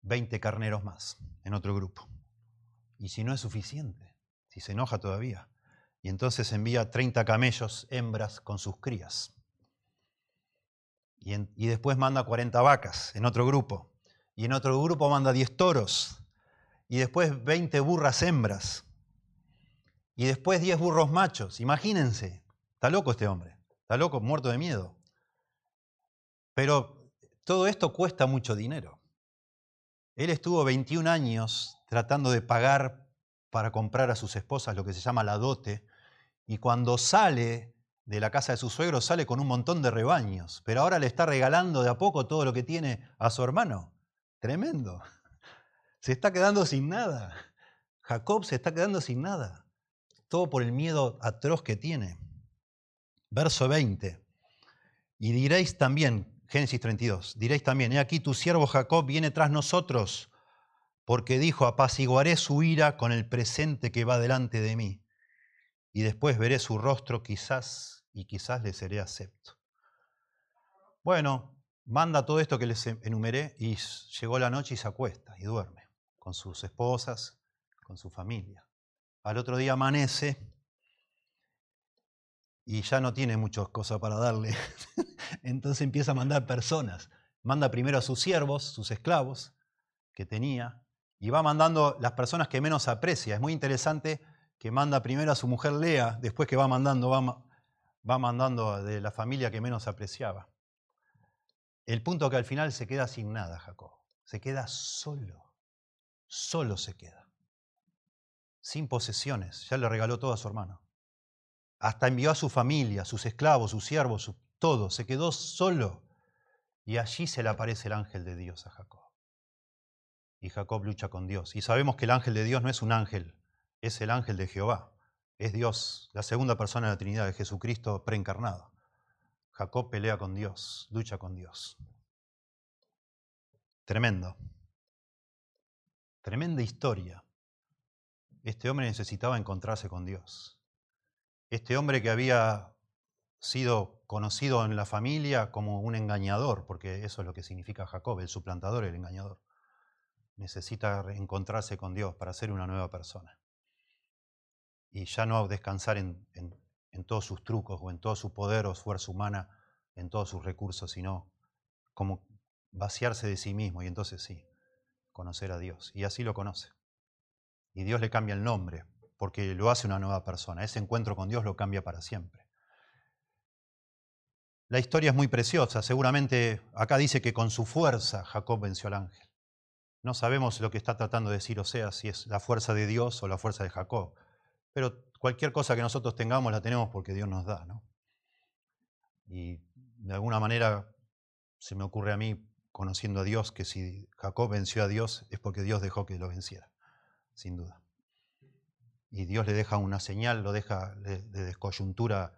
20 carneros más en otro grupo. ¿Y si no es suficiente? Si se enoja todavía. Y entonces envía 30 camellos hembras con sus crías. Y, y, después manda 40 vacas en otro grupo. Y en otro grupo manda 10 toros. Y después 20 burras hembras. Y después 10 burros machos. Imagínense. Está loco este hombre. Está loco, muerto de miedo. Pero todo esto cuesta mucho dinero. Él estuvo 21 años tratando de pagar para comprar a sus esposas lo que se llama la dote, y cuando sale de la casa de su suegro sale con un montón de rebaños, pero ahora le está regalando de a poco todo lo que tiene a su hermano. Tremendo. Se está quedando sin nada. Jacob se está quedando sin nada. Todo por el miedo atroz que tiene. Verso 20. Y diréis también, Génesis 32. Diréis también, he aquí tu siervo Jacob viene tras nosotros, porque dijo, apaciguaré su ira con el presente que va delante de mí, y después veré su rostro quizás, y quizás le seré acepto. Bueno, manda todo esto que les enumeré, y llegó la noche y se acuesta y duerme, con sus esposas, con su familia. Al otro día amanece y ya no tiene muchas cosas para darle. Entonces empieza a mandar personas. Manda primero a sus siervos, sus esclavos que tenía, y va mandando las personas que menos aprecia. Es muy interesante que manda primero a su mujer Lea, después que va mandando, va, va mandando de la familia que menos apreciaba. El punto que al final se queda sin nada, Jacob. Se queda solo. Solo se queda. Sin posesiones. Ya le regaló todo a su hermano. Hasta envió a su familia, sus esclavos, sus siervos, todo. Se quedó solo. Y allí se le aparece el ángel de Dios a Jacob. Y Jacob lucha con Dios. Y sabemos que el ángel de Dios no es un ángel, es el ángel de Jehová. Es Dios, la segunda persona de la Trinidad de Jesucristo preencarnado. Jacob pelea con Dios, lucha con Dios. Tremendo. Tremenda historia. Este hombre necesitaba encontrarse con Dios. Este hombre que había sido conocido en la familia como un engañador, porque eso es lo que significa Jacob, el suplantador, el engañador. Necesita encontrarse con Dios para ser una nueva persona. Y ya no descansar en, en todos sus trucos o en todo su poder o fuerza humana, en todos sus recursos, sino como vaciarse de sí mismo y entonces sí, conocer a Dios. Y así lo conoce. Y Dios le cambia el nombre, porque lo hace una nueva persona. Ese encuentro con Dios lo cambia para siempre. La historia es muy preciosa. Seguramente acá dice que con su fuerza Jacob venció al ángel. No sabemos lo que está tratando de decir o sea, si es la fuerza de Dios o la fuerza de Jacob. Pero cualquier cosa que nosotros tengamos la tenemos porque Dios nos da. ¿no? Y de alguna manera se me ocurre a mí, conociendo a Dios, que si Jacob venció a Dios es porque Dios dejó que lo venciera, sin duda y Dios le deja una señal, lo deja de, descoyuntura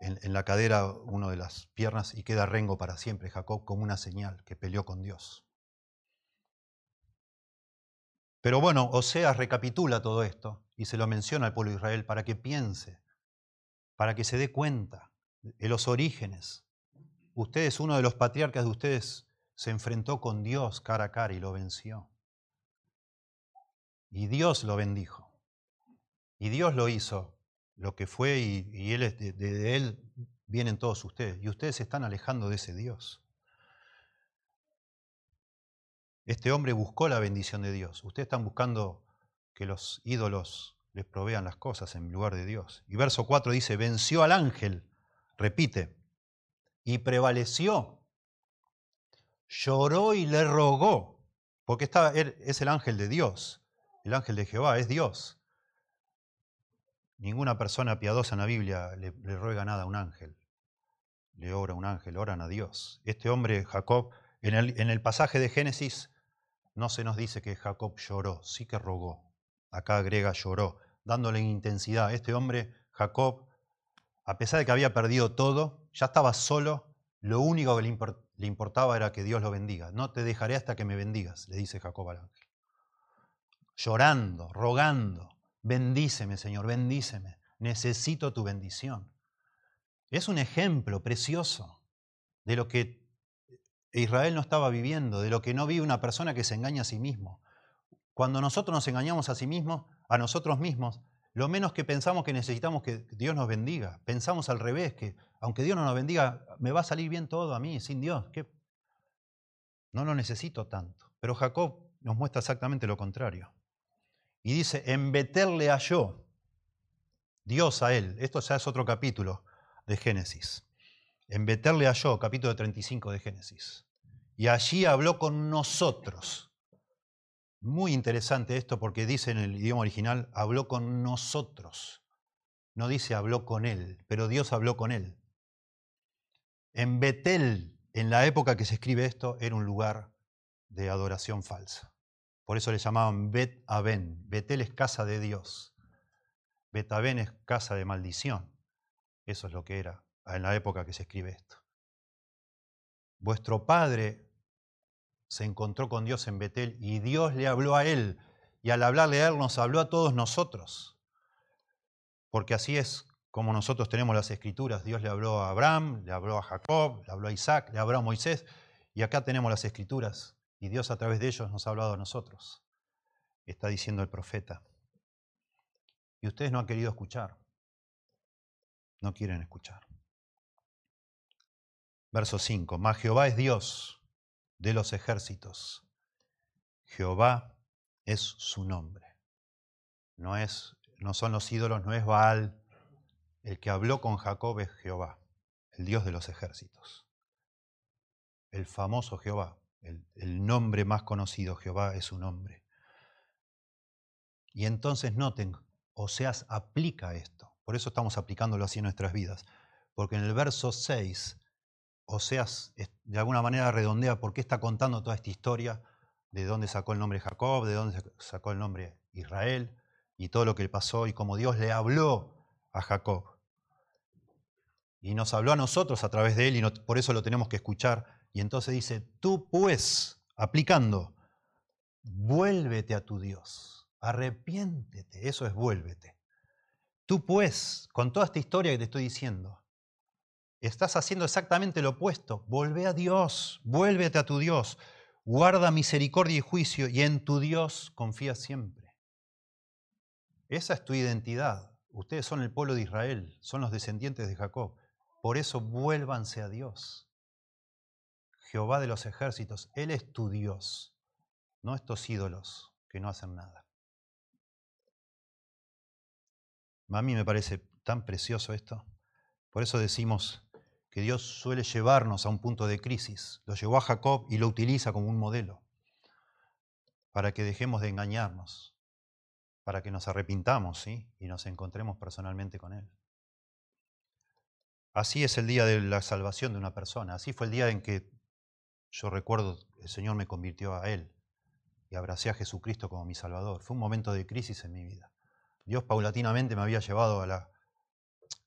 en, la cadera, uno de las piernas, y queda rengo para siempre, Jacob, como una señal que peleó con Dios. Pero bueno, Oseas recapitula todo esto y se lo menciona al pueblo de Israel para que piense, para que se dé cuenta de los orígenes. Ustedes, uno de los patriarcas de ustedes, se enfrentó con Dios cara a cara y lo venció. Y Dios lo bendijo. Y Dios lo hizo, lo que fue, y, él, de, Él vienen todos ustedes. Y ustedes se están alejando de ese Dios. Este hombre buscó la bendición de Dios. Ustedes están buscando que los ídolos les provean las cosas en lugar de Dios. Y verso 4 dice, venció al ángel, repite, y prevaleció. Lloró y le rogó, porque está, es el ángel de Dios, el ángel de Jehová, es Dios. Ninguna persona piadosa en la Biblia le, ruega nada a un ángel. Le ora a un ángel, oran a Dios. Este hombre, Jacob, en el, en el pasaje de Génesis no se nos dice que Jacob lloró, sí que rogó. Acá agrega lloró, dándole intensidad. Este hombre, Jacob, a pesar de que había perdido todo, ya estaba solo, lo único que le, importaba era que Dios lo bendiga. No te dejaré hasta que me bendigas, le dice Jacob al ángel. Llorando, rogando, bendíceme Señor, bendíceme, necesito tu bendición. Es un ejemplo precioso de lo que Israel no estaba viviendo, de lo que no vive una persona que se engaña a sí mismo. Cuando nosotros nos engañamos a sí mismos, a nosotros mismos, lo menos que pensamos que necesitamos que Dios nos bendiga. Pensamos al revés, que aunque Dios no nos bendiga, me va a salir bien todo a mí, sin Dios. No lo necesito tanto. Pero Jacob nos muestra exactamente lo contrario. Y dice, en Betel le halló Dios a él. Esto ya es otro capítulo de Génesis. En Betel le halló, capítulo 35 de Génesis. Y allí habló con nosotros. Muy interesante esto porque dice en el idioma original, habló con nosotros. No dice habló con él, pero Dios habló con él. En Betel, en la época que se escribe esto, era un lugar de adoración falsa. Por eso le llamaban Bet Aben. Betel es casa de Dios. Bet Aben es casa de maldición. Eso es lo que era en la época que se escribe esto. Vuestro padre se encontró con Dios en Betel y Dios le habló a él. Y al hablarle a él nos habló a todos nosotros. Porque así es como nosotros tenemos las escrituras. Dios le habló a Abraham, le habló a Jacob, le habló a Isaac, le habló a Moisés. Y acá tenemos las escrituras. Y Dios a través de ellos nos ha hablado a nosotros. Está diciendo el profeta. Y ustedes no han querido escuchar. No quieren escuchar. Verso 5. Mas Jehová es Dios de los ejércitos. Jehová es su nombre. No, es, no son los ídolos, no es Baal. El que habló con Jacob es Jehová, el Dios de los ejércitos. El famoso Jehová, el, nombre más conocido, Jehová es su nombre. Y entonces noten, Oseas aplica esto. Por eso estamos aplicándolo así en nuestras vidas. Porque en el verso 6 Oseas de alguna manera redondea por qué está contando toda esta historia, de dónde sacó el nombre Jacob, de dónde sacó el nombre Israel, y todo lo que le pasó, y cómo Dios le habló a Jacob. Y nos habló a nosotros a través de él, y por eso lo tenemos que escuchar. Y entonces dice, tú pues, aplicando, vuélvete a tu Dios, arrepiéntete, eso es vuélvete. Tú pues, con toda esta historia que te estoy diciendo, Estás haciendo exactamente lo opuesto. Vuelve a Dios, vuélvete a tu Dios. Guarda misericordia y juicio y en tu Dios confía siempre. Esa es tu identidad. Ustedes son el pueblo de Israel, son los descendientes de Jacob. Por eso vuélvanse a Dios. Jehová de los ejércitos, Él es tu Dios, no estos ídolos que no hacen nada. A mí me parece tan precioso esto. Por eso decimos, que Dios suele llevarnos a un punto de crisis. Lo llevó a Jacob y lo utiliza como un modelo para que dejemos de engañarnos, para que nos arrepintamos ¿sí? y nos encontremos personalmente con Él. Así es el día de la salvación de una persona. Así fue el día en que yo recuerdo el Señor me convirtió a Él y abracé a Jesucristo como mi Salvador. Fue un momento de crisis en mi vida. Dios paulatinamente me había llevado a la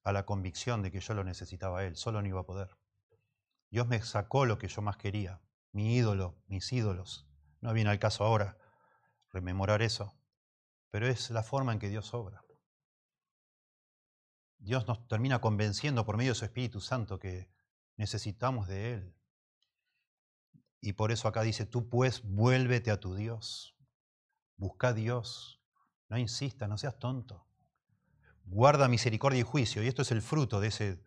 a la convicción de que yo lo necesitaba a Él, solo no iba a poder. Dios me sacó lo que yo más quería, mi ídolo, mis ídolos. No viene al caso ahora rememorar eso, pero es la forma en que Dios obra. Dios nos termina convenciendo por medio de su Espíritu Santo que necesitamos de Él. Y por eso acá dice, tú pues vuélvete a tu Dios, busca a Dios, no insistas, no seas tonto guarda misericordia y juicio. Y esto es el fruto de ese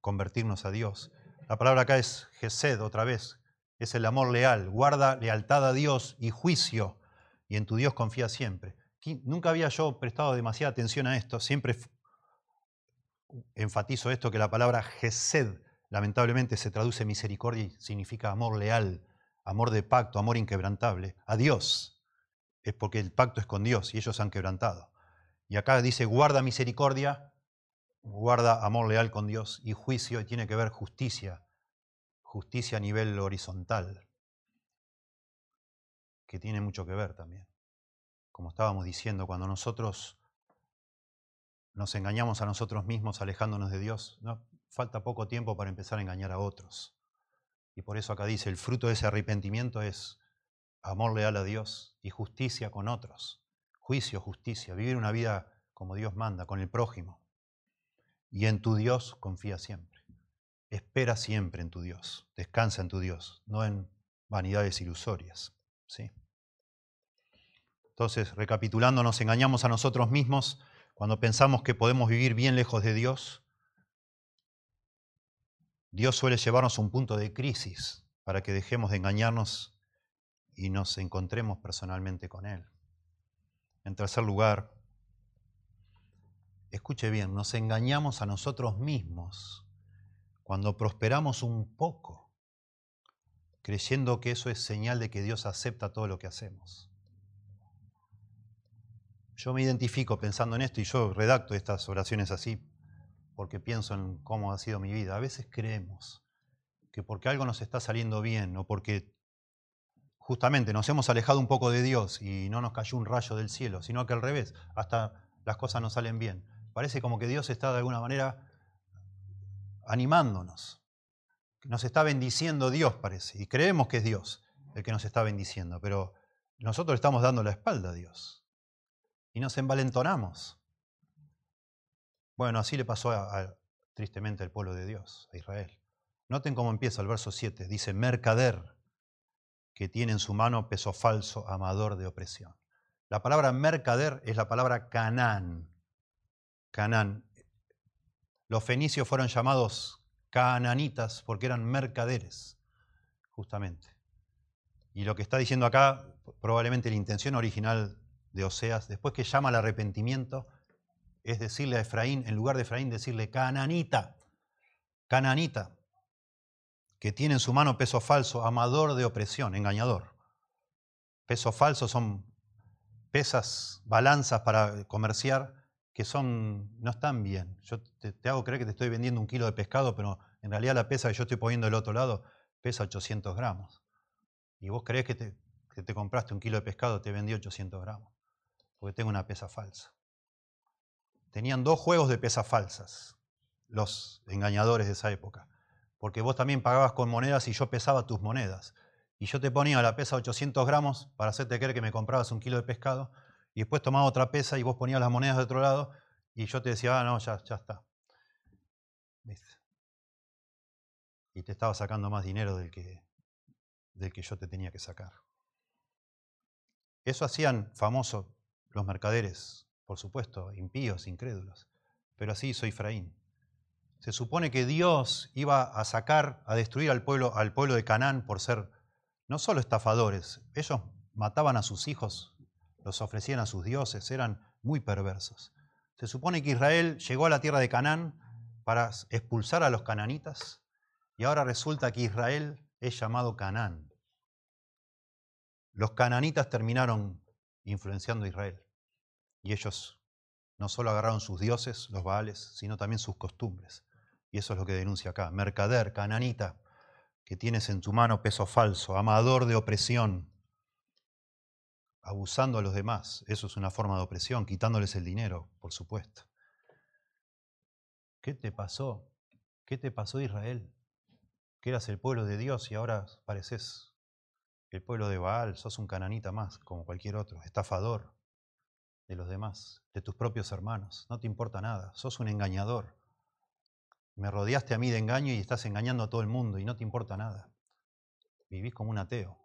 convertirnos a Dios. La palabra acá es Gesed, otra vez. Es el amor leal. Guarda lealtad a Dios y juicio. Y en tu Dios confía siempre. Nunca había yo prestado demasiada atención a esto. Siempre enfatizo esto que la palabra Gesed lamentablemente se traduce misericordia y significa amor leal, amor de pacto, amor inquebrantable. A Dios. Es porque el pacto es con Dios y ellos han quebrantado. Y acá dice, guarda misericordia, guarda amor leal con Dios y juicio, y tiene que ver justicia, justicia a nivel horizontal, que tiene mucho que ver también. Como estábamos diciendo, cuando nosotros nos engañamos a nosotros mismos alejándonos de Dios, no, falta poco tiempo para empezar a engañar a otros. Y por eso acá dice, el fruto de ese arrepentimiento es amor leal a Dios y justicia con otros. Juicio, justicia, vivir una vida como Dios manda, con el prójimo. Y en tu Dios confía siempre. Espera siempre en tu Dios. Descansa en tu Dios, no en vanidades ilusorias. ¿sí? Entonces, recapitulando, nos engañamos a nosotros mismos cuando pensamos que podemos vivir bien lejos de Dios. Dios suele llevarnos a un punto de crisis para que dejemos de engañarnos y nos encontremos personalmente con Él. En tercer lugar, escuche bien, nos engañamos a nosotros mismos cuando prosperamos un poco, creyendo que eso es señal de que Dios acepta todo lo que hacemos. Yo me identifico pensando en esto y yo redacto estas oraciones así porque pienso en cómo ha sido mi vida. A veces creemos que porque algo nos está saliendo bien o porque justamente nos hemos alejado un poco de Dios y no nos cayó un rayo del cielo, sino que al revés, hasta las cosas nos salen bien. Parece como que Dios está de alguna manera animándonos, nos está bendiciendo Dios, parece, y creemos que es Dios el que nos está bendiciendo, pero nosotros estamos dando la espalda a Dios y nos envalentonamos. Bueno, así le pasó tristemente al pueblo de Dios, a Israel. Noten cómo empieza el verso 7, dice, mercader que tiene en su mano peso falso, amador de opresión. La palabra mercader es la palabra canán. Canán. Los fenicios fueron llamados cananitas porque eran mercaderes, justamente. Y lo que está diciendo acá, probablemente la intención original de Oseas, después que llama al arrepentimiento, es decirle a Efraín, en lugar de Efraín, decirle cananita, cananita que tiene en su mano peso falso, amador de opresión, engañador. Peso falso son pesas, balanzas para comerciar que son, no están bien. Yo te, hago creer que te estoy vendiendo un kilo de pescado, pero en realidad la pesa que yo estoy poniendo del otro lado pesa 800 gramos. Y vos crees que te, que te compraste un kilo de pescado, te vendí 800 gramos, porque tengo una pesa falsa. Tenían dos juegos de pesas falsas, los engañadores de esa época porque vos también pagabas con monedas y yo pesaba tus monedas. Y yo te ponía la pesa 800 gramos para hacerte creer que me comprabas un kilo de pescado, y después tomaba otra pesa y vos ponías las monedas de otro lado, y yo te decía, ah, no, ya, ya está. Y te estaba sacando más dinero del que, del que yo te tenía que sacar. Eso hacían famosos los mercaderes, por supuesto, impíos, incrédulos. Pero así hizo Efraín. Se supone que Dios iba a sacar, a destruir al pueblo, al pueblo de Canaán por ser no solo estafadores, ellos mataban a sus hijos, los ofrecían a sus dioses, eran muy perversos. Se supone que Israel llegó a la tierra de Canaán para expulsar a los cananitas y ahora resulta que Israel es llamado Canaán. Los cananitas terminaron influenciando a Israel y ellos no solo agarraron sus dioses, los baales, sino también sus costumbres. Y eso es lo que denuncia acá. Mercader, cananita, que tienes en tu mano peso falso, amador de opresión, abusando a los demás. Eso es una forma de opresión, quitándoles el dinero, por supuesto. ¿Qué te pasó? ¿Qué te pasó Israel? Que eras el pueblo de Dios y ahora pareces el pueblo de Baal, sos un cananita más, como cualquier otro, estafador de los demás, de tus propios hermanos. No te importa nada, sos un engañador. Me rodeaste a mí de engaño y estás engañando a todo el mundo y no te importa nada. Vivís como un ateo.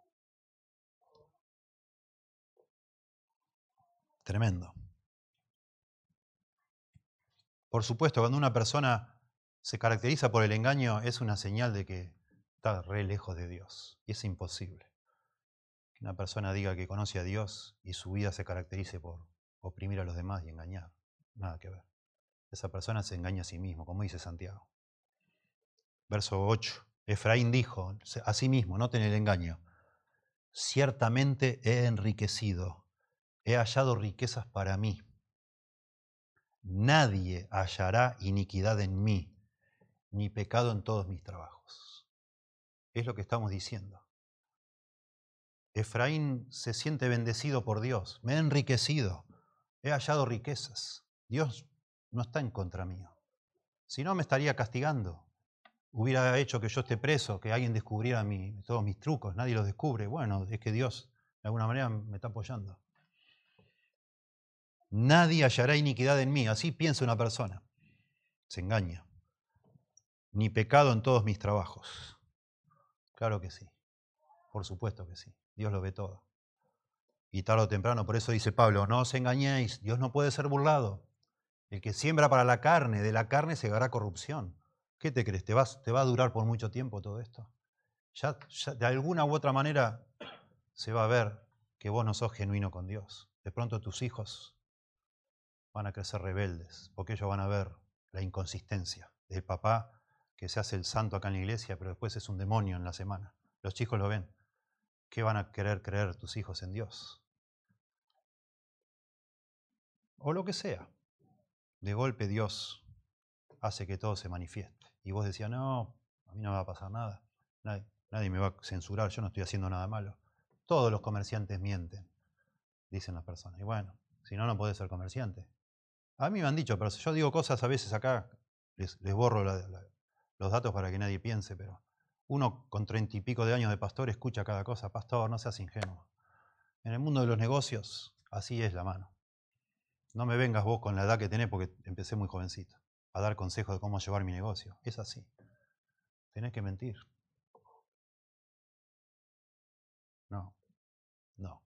Tremendo. Por supuesto, cuando una persona se caracteriza por el engaño es una señal de que está re lejos de Dios. Y es imposible que una persona diga que conoce a Dios y su vida se caracterice por oprimir a los demás y engañar. Nada que ver esa persona se engaña a sí mismo, como dice Santiago. Verso 8. Efraín dijo a sí mismo, noten el engaño, ciertamente he enriquecido, he hallado riquezas para mí. Nadie hallará iniquidad en mí, ni pecado en todos mis trabajos. Es lo que estamos diciendo. Efraín se siente bendecido por Dios, me he enriquecido, he hallado riquezas. Dios no está en contra mío. Si no, me estaría castigando. Hubiera hecho que yo esté preso, que alguien descubriera todos mis trucos, nadie los descubre. Bueno, es que Dios de alguna manera me está apoyando. Nadie hallará iniquidad en mí, así piensa una persona. Se engaña. Ni pecado en todos mis trabajos. Claro que sí. Por supuesto que sí. Dios lo ve todo. Y tarde o temprano, por eso dice Pablo, no os engañéis, Dios no puede ser burlado. El que siembra para la carne, de la carne se hará corrupción. ¿Qué te crees? ¿Te, vas, ¿Te va a durar por mucho tiempo todo esto? Ya, de alguna u otra manera se va a ver que vos no sos genuino con Dios. De pronto tus hijos van a crecer rebeldes, porque ellos van a ver la inconsistencia del papá que se hace el santo acá en la iglesia, pero después es un demonio en la semana. Los chicos lo ven. ¿Qué van a querer creer tus hijos en Dios? O lo que sea. De golpe Dios hace que todo se manifieste. Y vos decías, no, a mí no me va a pasar nada. Nadie, me va a censurar, yo no estoy haciendo nada malo. Todos los comerciantes mienten, dicen las personas. Y bueno, si no, no podés ser comerciante. A mí me han dicho, pero yo digo cosas a veces acá, les, borro los datos para que nadie piense, pero uno con treinta y pico de años de pastor escucha cada cosa. Pastor, no seas ingenuo. En el mundo de los negocios, así es la mano. No me vengas vos con la edad que tenés porque empecé muy jovencito a dar consejos de cómo llevar mi negocio. Es así. Tenés que mentir. No, no.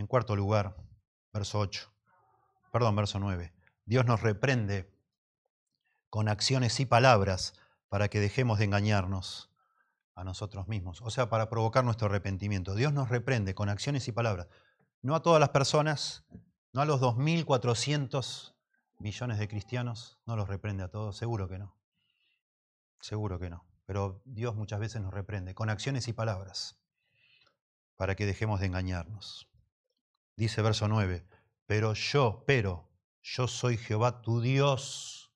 En cuarto lugar, verso 8, perdón, verso 9. Dios nos reprende con acciones y palabras para que dejemos de engañarnos a nosotros mismos, o sea, para provocar nuestro arrepentimiento. Dios nos reprende con acciones y palabras. No a todas las personas, no a los 2.400 millones de cristianos, no los reprende a todos, seguro que no. Seguro que no. Pero Dios muchas veces nos reprende con acciones y palabras para que dejemos de engañarnos. Dice verso 9, pero yo, pero yo soy Jehová tu Dios.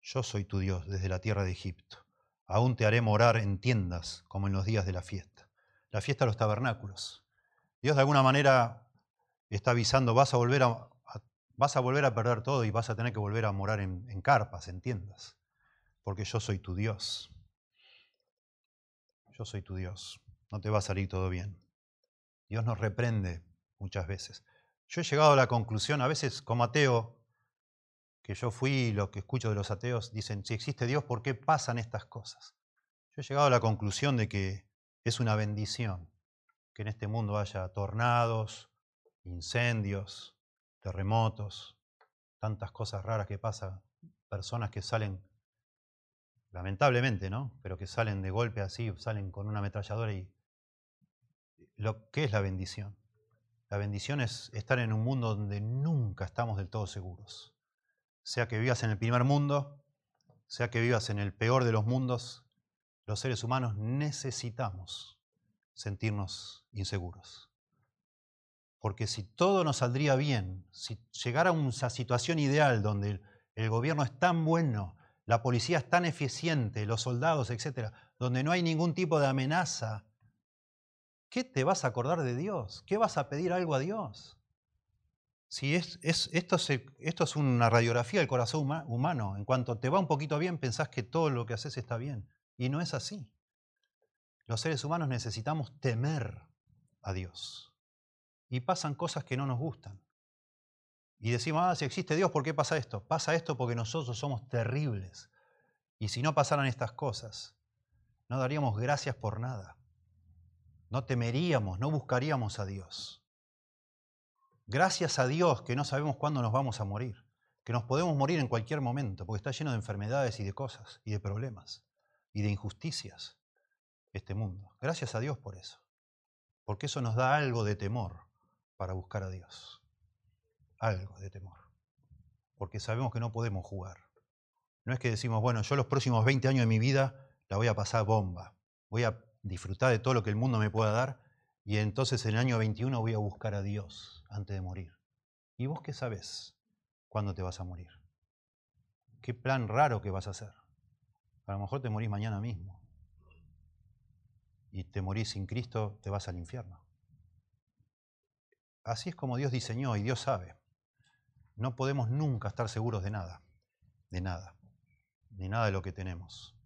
Yo soy tu Dios desde la tierra de Egipto aún te haré morar en tiendas como en los días de la fiesta. La fiesta de los tabernáculos. Dios de alguna manera está avisando, vas a volver a, vas a, volver a perder todo y vas a tener que volver a morar en, en carpas, en tiendas, porque yo soy tu Dios. Yo soy tu Dios. No te va a salir todo bien. Dios nos reprende muchas veces. Yo he llegado a la conclusión, a veces como ateo, que yo fui lo que escucho de los ateos, dicen, si existe Dios, ¿por qué pasan estas cosas? Yo he llegado a la conclusión de que es una bendición que en este mundo haya tornados, incendios, terremotos, tantas cosas raras que pasan, personas que salen, lamentablemente, ¿no? Pero que salen de golpe así, salen con una ametralladora y... Lo, ¿Qué es la bendición? La bendición es estar en un mundo donde nunca estamos del todo seguros sea que vivas en el primer mundo, sea que vivas en el peor de los mundos, los seres humanos necesitamos sentirnos inseguros. Porque si todo nos saldría bien, si llegara a una situación ideal donde el gobierno es tan bueno, la policía es tan eficiente, los soldados, etcétera, donde no hay ningún tipo de amenaza, ¿qué te vas a acordar de Dios? ¿Qué vas a pedir algo a Dios? Si es, esto, esto, es una radiografía del corazón humano. En cuanto te va un poquito bien, pensás que todo lo que haces está bien. Y no es así. Los seres humanos necesitamos temer a Dios. Y pasan cosas que no nos gustan. Y decimos, ah, si existe Dios, ¿por qué pasa esto? Pasa esto porque nosotros somos terribles. Y si no pasaran estas cosas, no daríamos gracias por nada. No temeríamos, no buscaríamos a Dios. Gracias a Dios que no sabemos cuándo nos vamos a morir, que nos podemos morir en cualquier momento, porque está lleno de enfermedades y de cosas, y de problemas, y de injusticias este mundo. Gracias a Dios por eso, porque eso nos da algo de temor para buscar a Dios. Algo de temor, porque sabemos que no podemos jugar. No es que decimos, bueno, yo los próximos 20 años de mi vida la voy a pasar bomba, voy a disfrutar de todo lo que el mundo me pueda dar y entonces en el año 21 voy a buscar a Dios antes de morir. ¿Y vos qué sabés cuándo te vas a morir? ¿Qué plan raro que vas a hacer? A lo mejor te morís mañana mismo. te morís sin Cristo, te vas al infierno. Así es como Dios diseñó y Dios sabe. No podemos nunca estar seguros de nada, de nada, ni nada de lo que tenemos,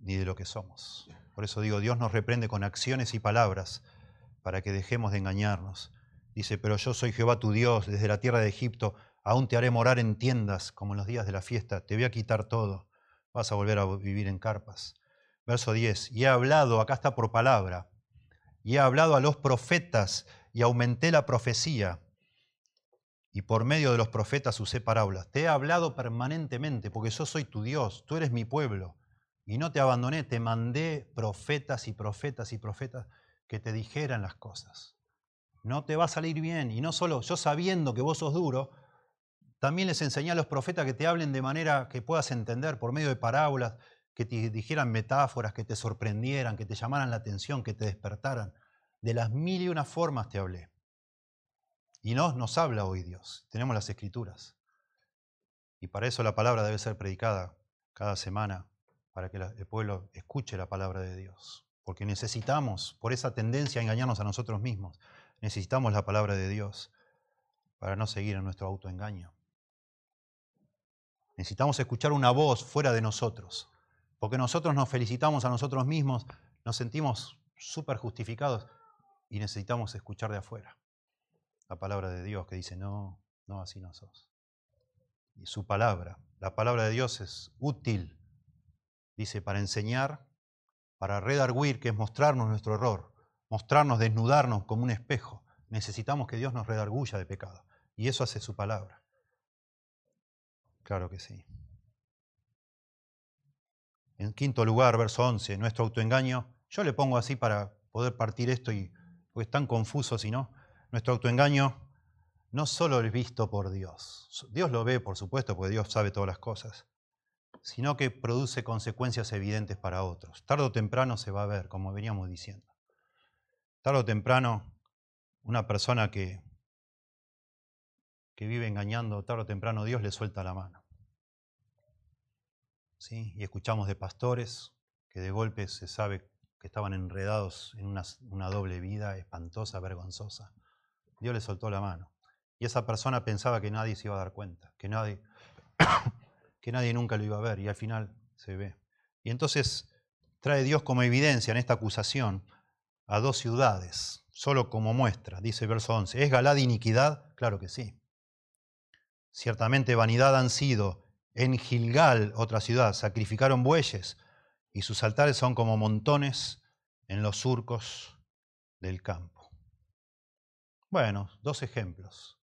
ni de lo que somos. Por eso digo, Dios nos reprende con acciones y palabras para que dejemos de engañarnos. Dice, pero yo soy Jehová tu Dios, desde la tierra de Egipto, aún te haré morar en tiendas como en los días de la fiesta, te voy a quitar todo, vas a volver a vivir en carpas. Verso 10, y he hablado, acá está por palabra, y he hablado a los profetas y aumenté la profecía, y por medio de los profetas usé parábolas. Te he hablado permanentemente, porque yo soy tu Dios, tú eres mi pueblo, y no te abandoné, te mandé profetas y profetas y profetas que te dijeran las cosas. No te va a salir bien, y no solo yo sabiendo que vos sos duro, también les enseñé a los profetas que te hablen de manera que puedas entender por medio de parábolas, que te dijeran metáforas, que te sorprendieran, que te llamaran la atención, que te despertaran. De las mil y una formas te hablé. Y nos, nos habla hoy Dios. Tenemos las escrituras. Y para eso la palabra debe ser predicada cada semana, para que el pueblo escuche la palabra de Dios. Porque necesitamos, por esa tendencia a engañarnos a nosotros mismos, necesitamos la palabra de Dios para no seguir en nuestro autoengaño. Necesitamos escuchar una voz fuera de nosotros, porque nosotros nos felicitamos a nosotros mismos, nos sentimos súper justificados y necesitamos escuchar de afuera la palabra de Dios que dice, no, no, así no sos. Y su palabra, la palabra de Dios es útil, dice, para enseñar, para redarguir, que es mostrarnos nuestro error, mostrarnos, desnudarnos como un espejo. Necesitamos que Dios nos redarguya de pecado. Y eso hace su palabra. Claro que sí. En quinto lugar, verso 11, nuestro autoengaño. Yo le pongo así para poder partir esto y porque es tan confuso si no. Nuestro autoengaño no solo es visto por Dios. Dios lo ve, por supuesto, porque Dios sabe todas las cosas, sino que produce consecuencias evidentes para otros. Tardo o temprano se va a ver, como veníamos diciendo. Tardo o temprano, una persona que, que vive engañando, tarde o temprano Dios le suelta la mano. Y escuchamos de pastores que de golpe se sabe que estaban enredados en una, doble vida espantosa, vergonzosa. Dios le soltó la mano. Y esa persona pensaba que nadie se iba a dar cuenta, que nadie, que nadie nunca lo iba a ver, y al final se ve. Y entonces trae Dios como evidencia en esta acusación a dos ciudades, solo como muestra, dice el verso 11. ¿Es Galad iniquidad? Claro que sí. Ciertamente vanidad han sido en Gilgal, otra ciudad, sacrificaron bueyes y sus altares son como montones en los surcos del campo. Bueno, dos ejemplos.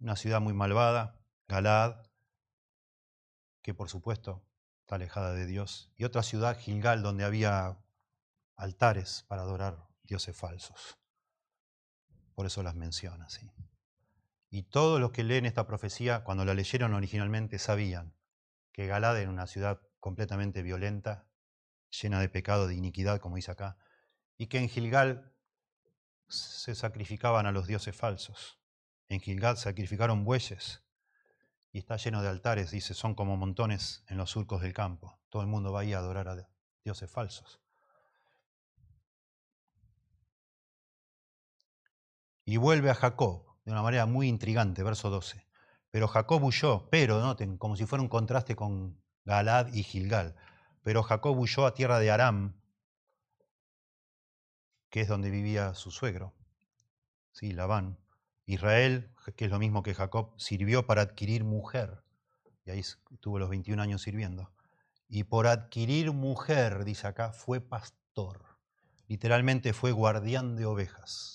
Una ciudad muy malvada, Galad, que por supuesto está alejada de Dios, y otra ciudad, Gilgal, donde había altares para adorar dioses falsos. Por eso las menciona, sí. Y todos los que leen esta profecía, cuando la leyeron originalmente, sabían que Galad era una ciudad completamente violenta, llena de pecado, de iniquidad, como dice acá, y que en Gilgal se sacrificaban a los dioses falsos. En Gilgal sacrificaron bueyes y está lleno de altares, dice, son como montones en los surcos del campo. Todo el mundo va ahí a adorar a dioses falsos. Y vuelve a Jacob, de una manera muy intrigante, verso 12. Pero Jacob huyó, pero, noten, como si fuera un contraste con Galad y Gilgal. Pero Jacob huyó a tierra de Aram, que es donde vivía su suegro, sí, Labán. Israel, que es lo mismo que Jacob, sirvió para adquirir mujer, y ahí estuvo los 21 años sirviendo. Y por adquirir mujer, dice acá, fue pastor. Literalmente fue guardián de ovejas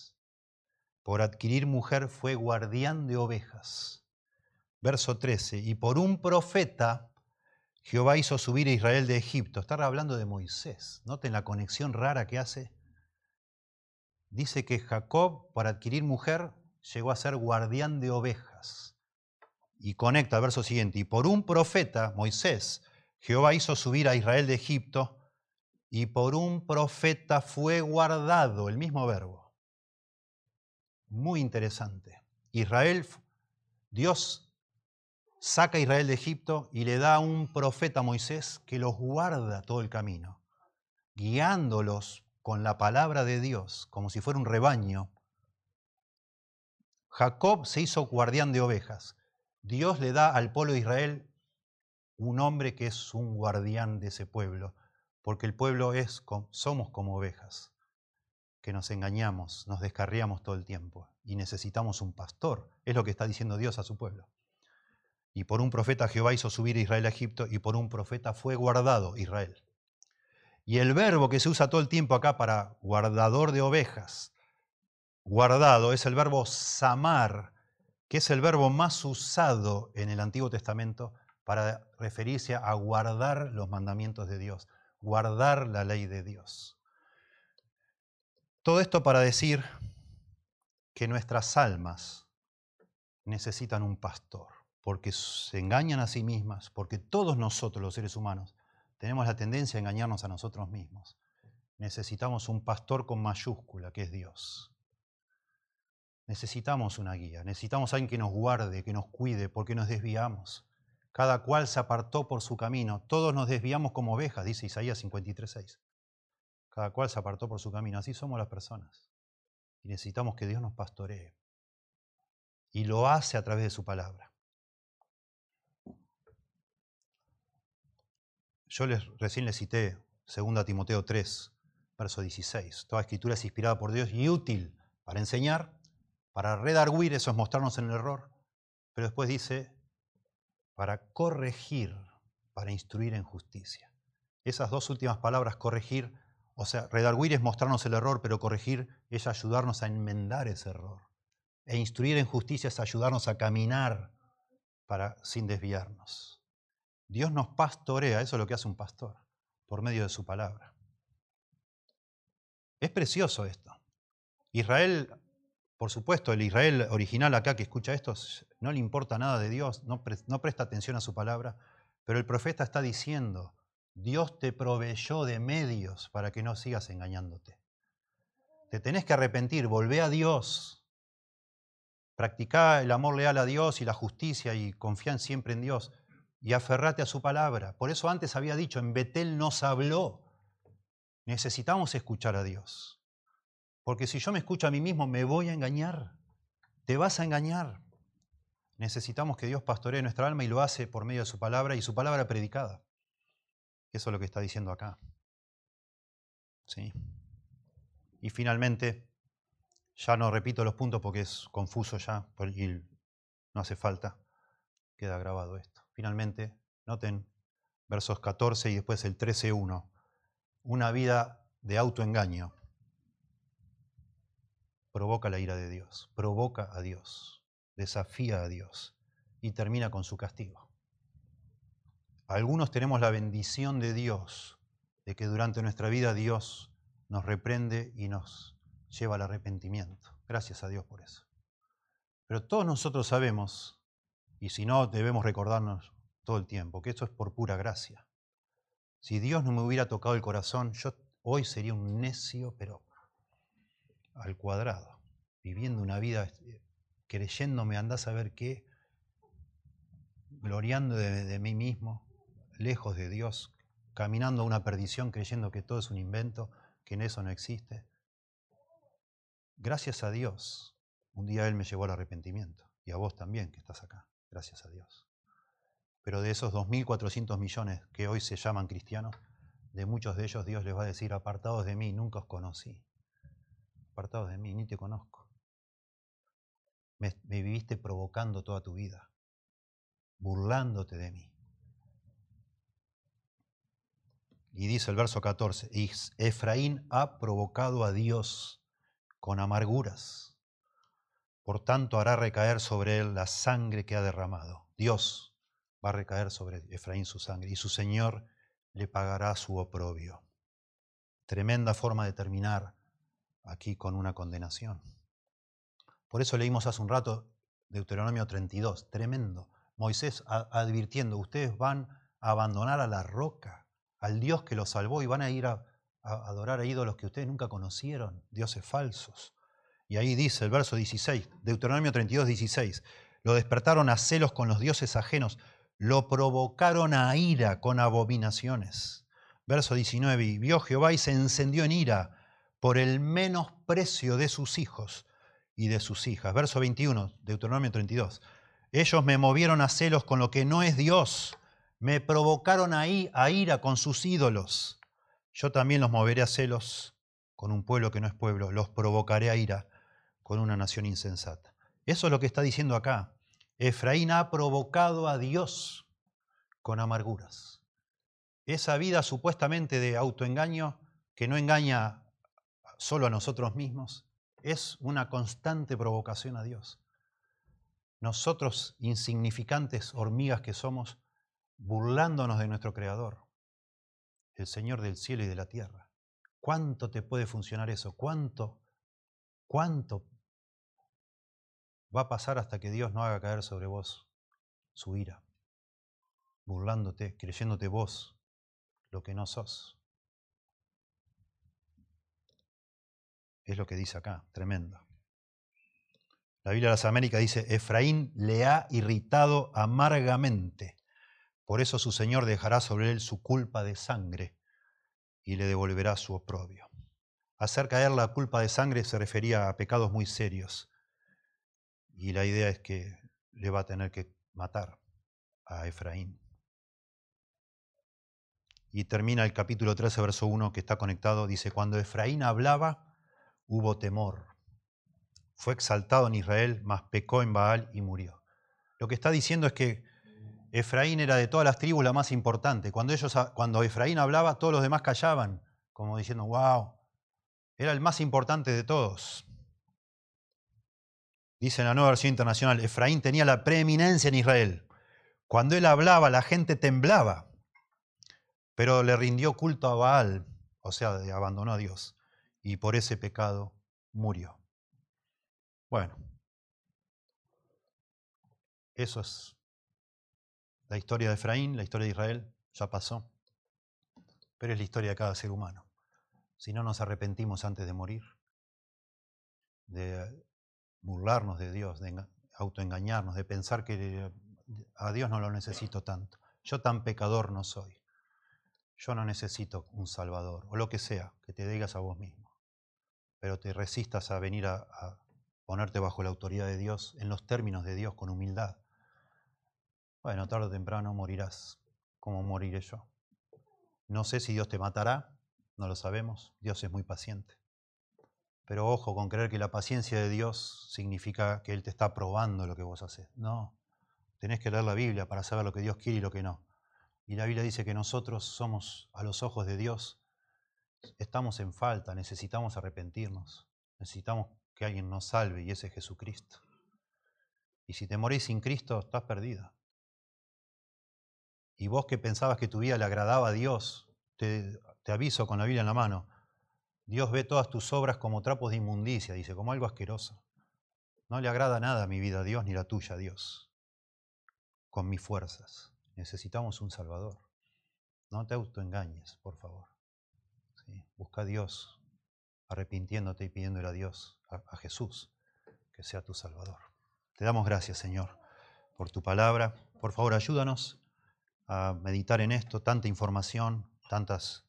por adquirir mujer fue guardián de ovejas. Verso 13, y por un profeta Jehová hizo subir a Israel de Egipto. Está hablando de Moisés. Noten la conexión rara que hace. Dice que Jacob, para adquirir mujer, llegó a ser guardián de ovejas. Y conecta al verso siguiente, y por un profeta, Moisés, Jehová hizo subir a Israel de Egipto, y por un profeta fue guardado, el mismo verbo muy interesante. Israel, Dios saca a Israel de Egipto y le da un profeta a Moisés que los guarda todo el camino. guiándolos con la palabra de Dios, como si fuera un rebaño. Jacob se hizo guardián de ovejas. Dios le da al pueblo de Israel un hombre que es un guardián de ese pueblo, porque el pueblo es, somos como ovejas, que nos engañamos, nos descarriamos todo el tiempo y necesitamos un pastor. Es lo que está diciendo Dios a su pueblo. Y por un profeta Jehová hizo subir a Israel a Egipto y por un profeta fue guardado Israel. Y el verbo que se usa todo el tiempo acá para guardador de ovejas, guardado, es el verbo samar, que es el verbo más usado en el Antiguo Testamento para referirse a guardar los mandamientos de Dios, guardar la ley de Dios. Todo esto para decir que nuestras almas necesitan un pastor, porque se engañan a sí mismas, porque todos nosotros los seres humanos tenemos la tendencia a engañarnos a nosotros mismos. Necesitamos un pastor con mayúscula, que es Dios. Necesitamos una guía, necesitamos alguien que nos guarde, que nos cuide, porque nos desviamos. Cada cual se apartó por su camino. Todos nos desviamos como ovejas, dice Isaías 53.6. Cada cual se apartó por su camino. Así somos las personas. Y necesitamos que Dios nos pastoree. Y lo hace a través de su palabra. Yo les, recién les cité 2 Timoteo 3, verso 16. Toda escritura es inspirada por Dios y útil para enseñar, para redarguir, eso es mostrarnos en el error. Pero después dice, para corregir, para instruir en justicia. Esas dos últimas palabras, corregir, o sea, redarguir es mostrarnos el error, pero corregir es ayudarnos a enmendar ese error. E instruir en justicia es ayudarnos a caminar para, sin desviarnos. Dios nos pastorea, eso es lo que hace un pastor, por medio de su palabra. Es precioso esto. Israel, por supuesto, el Israel original acá que escucha esto, no le importa nada de Dios, no, presta atención a su palabra, pero el profeta está diciendo, Dios te proveyó de medios para que no sigas engañándote. Te tenés que arrepentir, volvé a Dios. Practicá el amor leal a Dios y la justicia y confía siempre en Dios y aferrate a su palabra. Por eso antes había dicho, en Betel nos habló. Necesitamos escuchar a Dios. Porque si yo me escucho a mí mismo, me voy a engañar. Te vas a engañar. Necesitamos que Dios pastoree nuestra alma y lo hace por medio de su palabra y su palabra predicada. Eso es lo que está diciendo acá. ¿Sí? Y finalmente, ya no repito los puntos porque es confuso ya y no hace falta. Queda grabado esto. Finalmente, noten versos 14 y después el 13.1. Una vida de autoengaño provoca la ira de Dios, provoca a Dios, desafía a Dios y termina con su castigo. Algunos tenemos la bendición de Dios, de que durante nuestra vida Dios nos reprende y nos lleva al arrepentimiento. Gracias a Dios por eso. Pero todos nosotros sabemos y si no, debemos recordarnos todo el tiempo que esto es por pura gracia. Si Dios no me hubiera tocado el corazón, yo hoy sería un necio, pero al cuadrado, viviendo una vida este, creyéndome, andás a ver qué, gloriando de, de mí mismo, lejos de Dios, caminando a una perdición creyendo que todo es un invento, que en eso no existe. Gracias a Dios, un día Él me llevó al arrepentimiento y a vos también que estás acá gracias a Dios. Pero de esos 2.400 millones que hoy se llaman cristianos, de muchos de ellos Dios les va a decir, apartados de mí, nunca os conocí. Apartados de mí, ni te conozco. Me, viviste provocando toda tu vida, burlándote de mí. Y dice el verso 14, Efraín ha provocado a Dios con amarguras por tanto hará recaer sobre él la sangre que ha derramado. Dios va a recaer sobre Efraín su sangre y su Señor le pagará su oprobio. Tremenda forma de terminar aquí con una condenación. Por eso leímos hace un rato Deuteronomio 32, tremendo. Moisés advirtiendo, ustedes van a abandonar a la roca, al Dios que los salvó y van a ir a, a adorar a ídolos que ustedes nunca conocieron, dioses falsos. Y ahí dice el verso 16, Deuteronomio 32, 16, lo despertaron a celos con los dioses ajenos, lo provocaron a ira con abominaciones. Verso 19, y vio Jehová y se encendió en ira por el menosprecio de sus hijos y de sus hijas. Verso 21, Deuteronomio 32. Ellos me movieron a celos con lo que no es Dios, me provocaron ahí a ira con sus ídolos. Yo también los moveré a celos con un pueblo que no es pueblo, los provocaré a ira con una nación insensata. Eso es lo que está diciendo acá. Efraín ha provocado a Dios con amarguras. Esa vida supuestamente de autoengaño que no engaña solo a nosotros mismos, es una constante provocación a Dios. Nosotros, insignificantes hormigas que somos, burlándonos de nuestro Creador, el Señor del cielo y de la tierra. ¿Cuánto te puede funcionar eso? ¿Cuánto? ¿Cuánto va a pasar hasta que Dios no haga caer sobre vos su ira? Burlándote, creyéndote vos lo que no sos. Es lo que dice acá, tremendo. La Biblia de las Américas dice, Efraín le ha irritado amargamente, por eso su Señor dejará sobre él su culpa de sangre y le devolverá su oprobio. Hacer caer la culpa de sangre se refería a pecados muy serios, y la idea es que le va a tener que matar a Efraín. Y termina el capítulo 13, verso 1, que está conectado, dice, cuando Efraín hablaba, hubo temor. Fue exaltado en Israel, mas pecó en Baal y murió. Lo que está diciendo es que Efraín era de todas las tribus la más importante. Cuando, ellos, cuando Efraín hablaba, todos los demás callaban, como diciendo, wow, era el más importante de todos. Dice en la nueva versión internacional, Efraín tenía la preeminencia en Israel. Cuando él hablaba, la gente temblaba, pero le rindió culto a Baal, o sea, abandonó a Dios y por ese pecado murió. Bueno, eso es la historia de Efraín, la historia de Israel, ya pasó, pero es la historia de cada ser humano. Si no nos arrepentimos antes de morir, de burlarnos de Dios, de autoengañarnos, de pensar que a Dios no lo necesito tanto. Yo tan pecador no soy. Yo no necesito un Salvador, o lo que sea, que te digas a vos mismo pero te resistas a venir a, ponerte bajo la autoridad de Dios, en los términos de Dios, con humildad, bueno, tarde o temprano morirás, como moriré yo. No sé si Dios te matará, no lo sabemos, Dios es muy paciente. Pero ojo con creer que la paciencia de Dios significa que Él te está probando lo que vos haces. No, tenés que leer la Biblia para saber lo que Dios quiere y lo que no. Y la Biblia dice que nosotros somos a los ojos de Dios estamos en falta, necesitamos arrepentirnos, necesitamos que alguien nos salve y ese es Jesucristo. Y si te morís sin Cristo, estás perdida. Y vos que pensabas que tu vida le agradaba a Dios, te, te aviso con la Biblia en la mano, Dios ve todas tus obras como trapos de inmundicia, dice, como algo asqueroso. No le agrada nada mi vida a Dios ni la tuya a Dios. Con mis fuerzas. Necesitamos un Salvador. No te autoengañes, por favor. Busca a Dios, arrepintiéndote y pidiéndole a Dios, a, Jesús, que sea tu Salvador. Te damos gracias, Señor, por tu palabra. Por favor, ayúdanos a meditar en esto, tanta información, tantos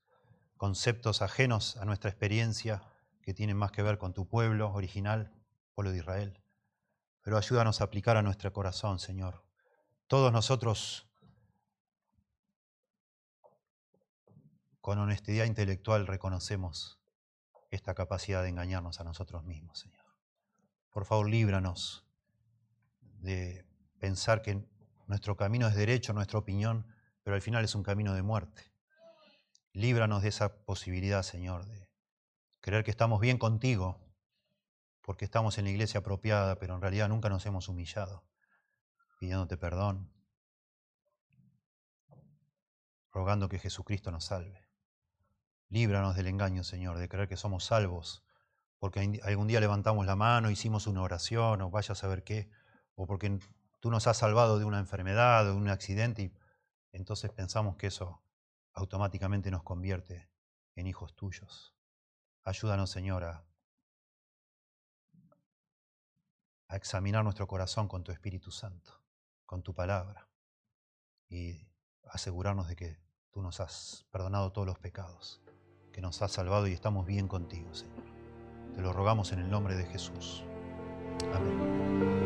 conceptos ajenos a nuestra experiencia que tienen más que ver con tu pueblo original, pueblo de Israel. Pero ayúdanos a aplicar a nuestro corazón, Señor. Todos nosotros con honestidad intelectual reconocemos esta capacidad de engañarnos a nosotros mismos, Señor. Por favor, líbranos de pensar que nuestro camino es derecho, nuestra opinión, pero al final es un camino de muerte. Líbranos de esa posibilidad, Señor, de creer que estamos bien contigo, porque estamos en la iglesia apropiada, pero en realidad nunca nos hemos humillado, pidiéndote perdón, rogando que Jesucristo nos salve. Líbranos del engaño, Señor, de creer que somos salvos, porque algún día levantamos la mano, hicimos una oración, o vaya a saber qué, o porque tú nos has salvado de una enfermedad, o de un accidente, y entonces pensamos que eso automáticamente nos convierte en hijos tuyos. Ayúdanos, Señor, a, a examinar nuestro corazón con tu Espíritu Santo, con tu palabra, y asegurarnos de que tú nos has perdonado todos los pecados, que nos has salvado y estamos bien contigo, Señor. Te lo rogamos en el nombre de Jesús. Amén.